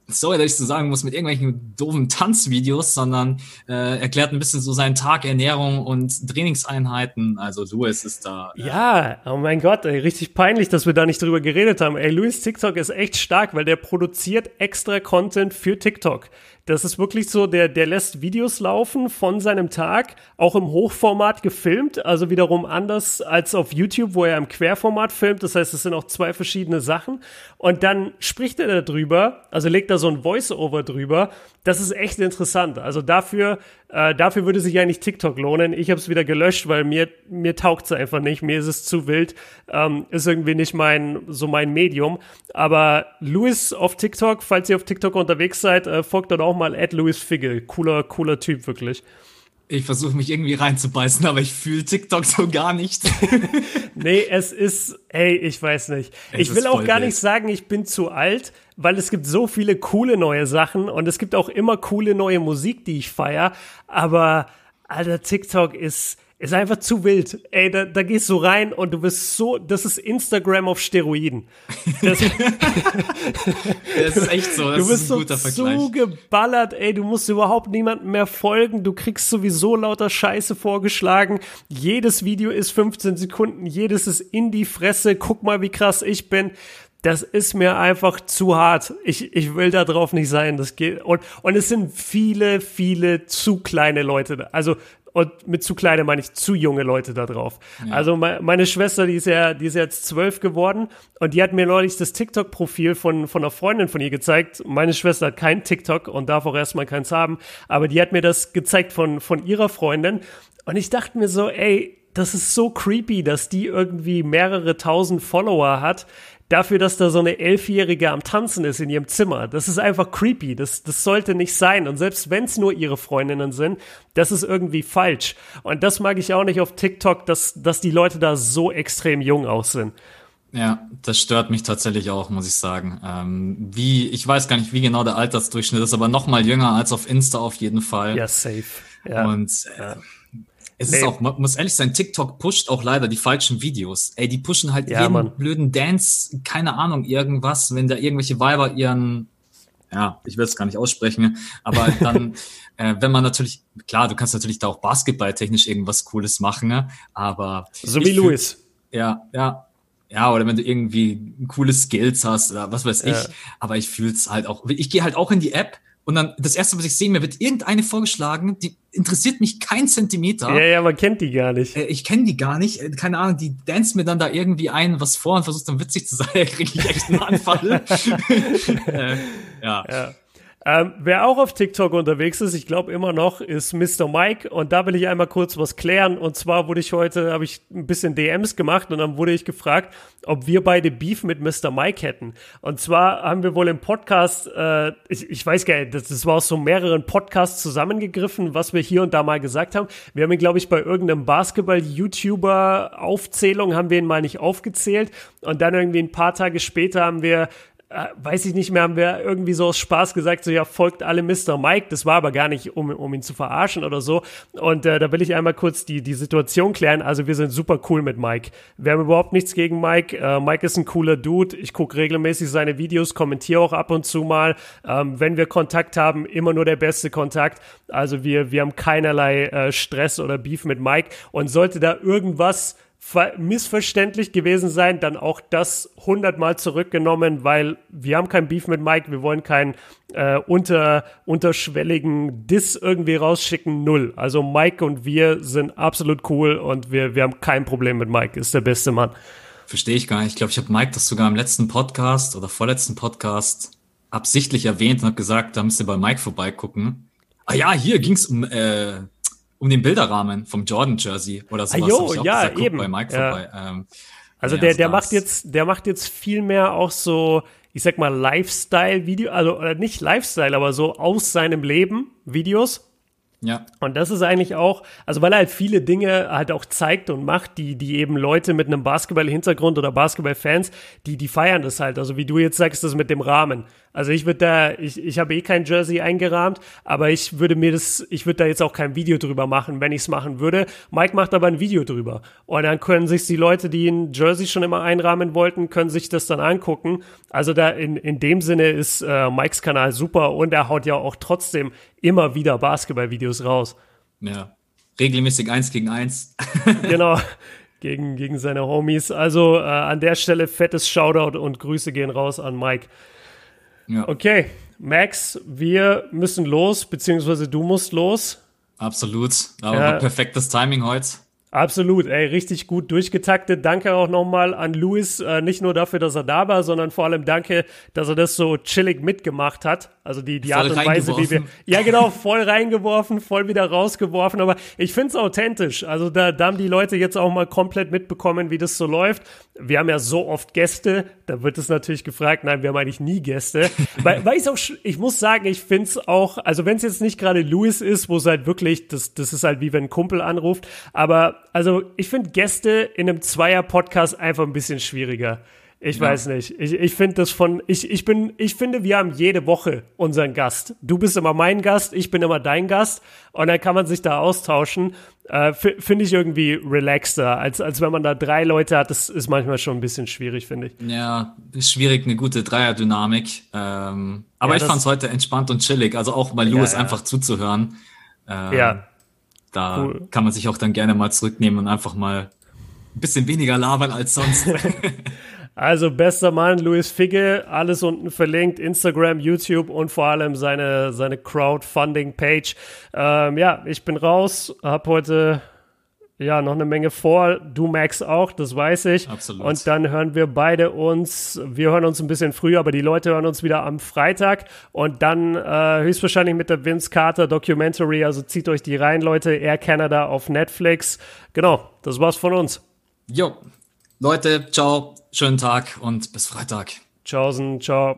sorry, dass ich so sagen muss, mit irgendwelchen doofen Tanzvideos, sondern äh, erklärt ein bisschen so seinen Tag, Ernährung und Trainingseinheiten. Also Louis ist da. Äh ja, oh mein Gott, ey, richtig peinlich, dass wir da nicht drüber geredet haben. Ey, Louis TikTok ist echt stark, weil der produziert extra Content für TikTok. Das ist wirklich so, der, der lässt Videos laufen von seinem Tag, auch im Hochformat gefilmt, also wiederum anders als auf YouTube, wo er im Querformat filmt. Das heißt, es sind auch zwei verschiedene Sachen. Und dann spricht er darüber, also legt da so ein Voice-Over drüber. Das ist echt interessant. Also dafür, äh, dafür würde sich eigentlich TikTok lohnen. Ich habe es wieder gelöscht, weil mir, mir taugt es einfach nicht. Mir ist es zu wild. Ähm, ist irgendwie nicht mein, so mein Medium. Aber Louis auf TikTok, falls ihr auf TikTok unterwegs seid, äh, folgt dort auch mal at Louis Figge. Cooler, cooler Typ, wirklich. Ich versuche mich irgendwie reinzubeißen, aber ich fühle TikTok so gar nicht. nee, es ist, ey, ich weiß nicht. Es ich will auch gar nicht sagen, ich bin zu alt, weil es gibt so viele coole neue Sachen und es gibt auch immer coole neue Musik, die ich feier. Aber, alter, TikTok ist, ist einfach zu wild. Ey, da, da gehst du rein und du bist so, das ist Instagram auf Steroiden. Das, das ist echt so, das du bist ist ein guter so, Vergleich. so geballert, ey, du musst überhaupt niemandem mehr folgen, du kriegst sowieso lauter Scheiße vorgeschlagen. Jedes Video ist 15 Sekunden, jedes ist in die Fresse, guck mal, wie krass ich bin das ist mir einfach zu hart. Ich, ich will da drauf nicht sein. Das geht. Und, und es sind viele, viele zu kleine Leute. Also und mit zu kleine meine ich zu junge Leute da drauf. Ja. Also me meine Schwester, die ist ja, die ist jetzt zwölf geworden und die hat mir neulich das TikTok-Profil von, von einer Freundin von ihr gezeigt. Meine Schwester hat kein TikTok und darf auch erstmal keins haben, aber die hat mir das gezeigt von, von ihrer Freundin und ich dachte mir so, ey, das ist so creepy, dass die irgendwie mehrere tausend Follower hat dafür, dass da so eine Elfjährige am Tanzen ist in ihrem Zimmer. Das ist einfach creepy. Das, das sollte nicht sein. Und selbst wenn es nur ihre Freundinnen sind, das ist irgendwie falsch. Und das mag ich auch nicht auf TikTok, dass, dass die Leute da so extrem jung aussehen. Ja, das stört mich tatsächlich auch, muss ich sagen. Ähm, wie, ich weiß gar nicht, wie genau der Altersdurchschnitt ist, aber noch mal jünger als auf Insta auf jeden Fall. Ja, safe. Ja. Und äh, ja. Es ist auch, man muss ehrlich sein, TikTok pusht auch leider die falschen Videos. Ey, die pushen halt ja, jeden Mann. blöden Dance, keine Ahnung, irgendwas, wenn da irgendwelche Weiber ihren, ja, ich will es gar nicht aussprechen, aber dann, äh, wenn man natürlich, klar, du kannst natürlich da auch basketballtechnisch irgendwas Cooles machen, ne? aber. So wie Louis. Ja, ja, ja, oder wenn du irgendwie coole Skills hast oder was weiß ich. Ja. Aber ich fühl's halt auch. Ich gehe halt auch in die App und dann das erste, was ich sehe, mir wird irgendeine vorgeschlagen, die interessiert mich kein Zentimeter. Ja, ja, man kennt die gar nicht. Äh, ich kenne die gar nicht. Äh, keine Ahnung, die dance mir dann da irgendwie ein, was vor und versucht dann witzig zu sein. Da kriege ich echt einen Anfall. äh, ja. ja. Ähm, wer auch auf TikTok unterwegs ist, ich glaube immer noch, ist Mr. Mike. Und da will ich einmal kurz was klären. Und zwar wurde ich heute, habe ich ein bisschen DMs gemacht und dann wurde ich gefragt, ob wir beide Beef mit Mr. Mike hätten. Und zwar haben wir wohl im Podcast, äh, ich, ich weiß gar nicht, das, das war aus so mehreren Podcasts zusammengegriffen, was wir hier und da mal gesagt haben. Wir haben ihn, glaube ich, bei irgendeinem Basketball-YouTuber-Aufzählung haben wir ihn mal nicht aufgezählt. Und dann irgendwie ein paar Tage später haben wir weiß ich nicht mehr, haben wir irgendwie so aus Spaß gesagt, so ja, folgt alle Mr. Mike. Das war aber gar nicht, um, um ihn zu verarschen oder so. Und äh, da will ich einmal kurz die, die Situation klären. Also wir sind super cool mit Mike. Wir haben überhaupt nichts gegen Mike. Äh, Mike ist ein cooler Dude. Ich gucke regelmäßig seine Videos, kommentiere auch ab und zu mal. Ähm, wenn wir Kontakt haben, immer nur der beste Kontakt. Also wir, wir haben keinerlei äh, Stress oder Beef mit Mike. Und sollte da irgendwas missverständlich gewesen sein, dann auch das hundertmal zurückgenommen, weil wir haben kein Beef mit Mike, wir wollen keinen äh, unter, unterschwelligen Diss irgendwie rausschicken, null. Also Mike und wir sind absolut cool und wir, wir haben kein Problem mit Mike, ist der beste Mann. Verstehe ich gar nicht. Ich glaube, ich habe Mike das sogar im letzten Podcast oder vorletzten Podcast absichtlich erwähnt und habe gesagt, da müsst ihr bei Mike vorbeigucken. Ah ja, hier ging es um äh, um den Bilderrahmen vom Jordan Jersey oder sowas. Ah, jo, ja, eben. Bei Mike ja. vorbei. Ähm, also ja, der, der macht jetzt, der macht jetzt viel mehr auch so, ich sag mal Lifestyle-Video, also oder nicht Lifestyle, aber so aus seinem Leben Videos. Ja. Und das ist eigentlich auch, also weil er halt viele Dinge halt auch zeigt und macht, die, die eben Leute mit einem Basketball-Hintergrund oder Basketball-Fans, die, die feiern das halt. Also wie du jetzt sagst, das mit dem Rahmen. Also ich würde da, ich, ich habe eh kein Jersey eingerahmt, aber ich würde mir das, ich würde da jetzt auch kein Video drüber machen, wenn ich es machen würde. Mike macht aber ein Video drüber. Und dann können sich die Leute, die ein Jersey schon immer einrahmen wollten, können sich das dann angucken. Also da in, in dem Sinne ist äh, Mikes Kanal super und er haut ja auch trotzdem immer wieder Basketball-Videos raus. Ja. Regelmäßig eins gegen eins. genau gegen, gegen seine Homies. Also äh, an der Stelle fettes Shoutout und Grüße gehen raus an Mike. Ja. Okay, Max, wir müssen los, beziehungsweise du musst los. Absolut. Aber ja. perfektes Timing heute. Absolut, ey, richtig gut durchgetaktet. Danke auch nochmal an Luis, äh, nicht nur dafür, dass er da war, sondern vor allem danke, dass er das so chillig mitgemacht hat. Also die, die Art und Weise, wie wir. Ja, genau, voll reingeworfen, voll wieder rausgeworfen. Aber ich find's authentisch. Also da, da haben die Leute jetzt auch mal komplett mitbekommen, wie das so läuft. Wir haben ja so oft Gäste, da wird es natürlich gefragt, nein, wir haben eigentlich nie Gäste. weil, weil ich auch, ich muss sagen, ich find's auch, also wenn es jetzt nicht gerade Luis ist, wo es halt wirklich, das, das ist halt wie wenn ein Kumpel anruft, aber also ich finde Gäste in einem Zweier-Podcast einfach ein bisschen schwieriger. Ich ja. weiß nicht. Ich, ich finde das von, ich, ich bin, ich finde, wir haben jede Woche unseren Gast. Du bist immer mein Gast, ich bin immer dein Gast und dann kann man sich da austauschen. Äh, finde ich irgendwie relaxter, als, als wenn man da drei Leute hat. Das ist manchmal schon ein bisschen schwierig, finde ich. Ja, ist schwierig, eine gute Dreierdynamik. Ähm, aber ja, ich fand es heute entspannt und chillig, also auch mal Louis ja, einfach zuzuhören. Ähm, ja. Da cool. kann man sich auch dann gerne mal zurücknehmen und einfach mal ein bisschen weniger labern als sonst. also bester Mann, Luis Figge, alles unten verlinkt, Instagram, YouTube und vor allem seine, seine Crowdfunding-Page. Ähm, ja, ich bin raus, habe heute ja, noch eine Menge vor. Du, Max, auch, das weiß ich. Absolut. Und dann hören wir beide uns, wir hören uns ein bisschen früher, aber die Leute hören uns wieder am Freitag und dann äh, höchstwahrscheinlich mit der Vince Carter Documentary. Also zieht euch die rein, Leute. Air Canada auf Netflix. Genau, das war's von uns. Jo, Leute, ciao, schönen Tag und bis Freitag. Tschaußen, ciao.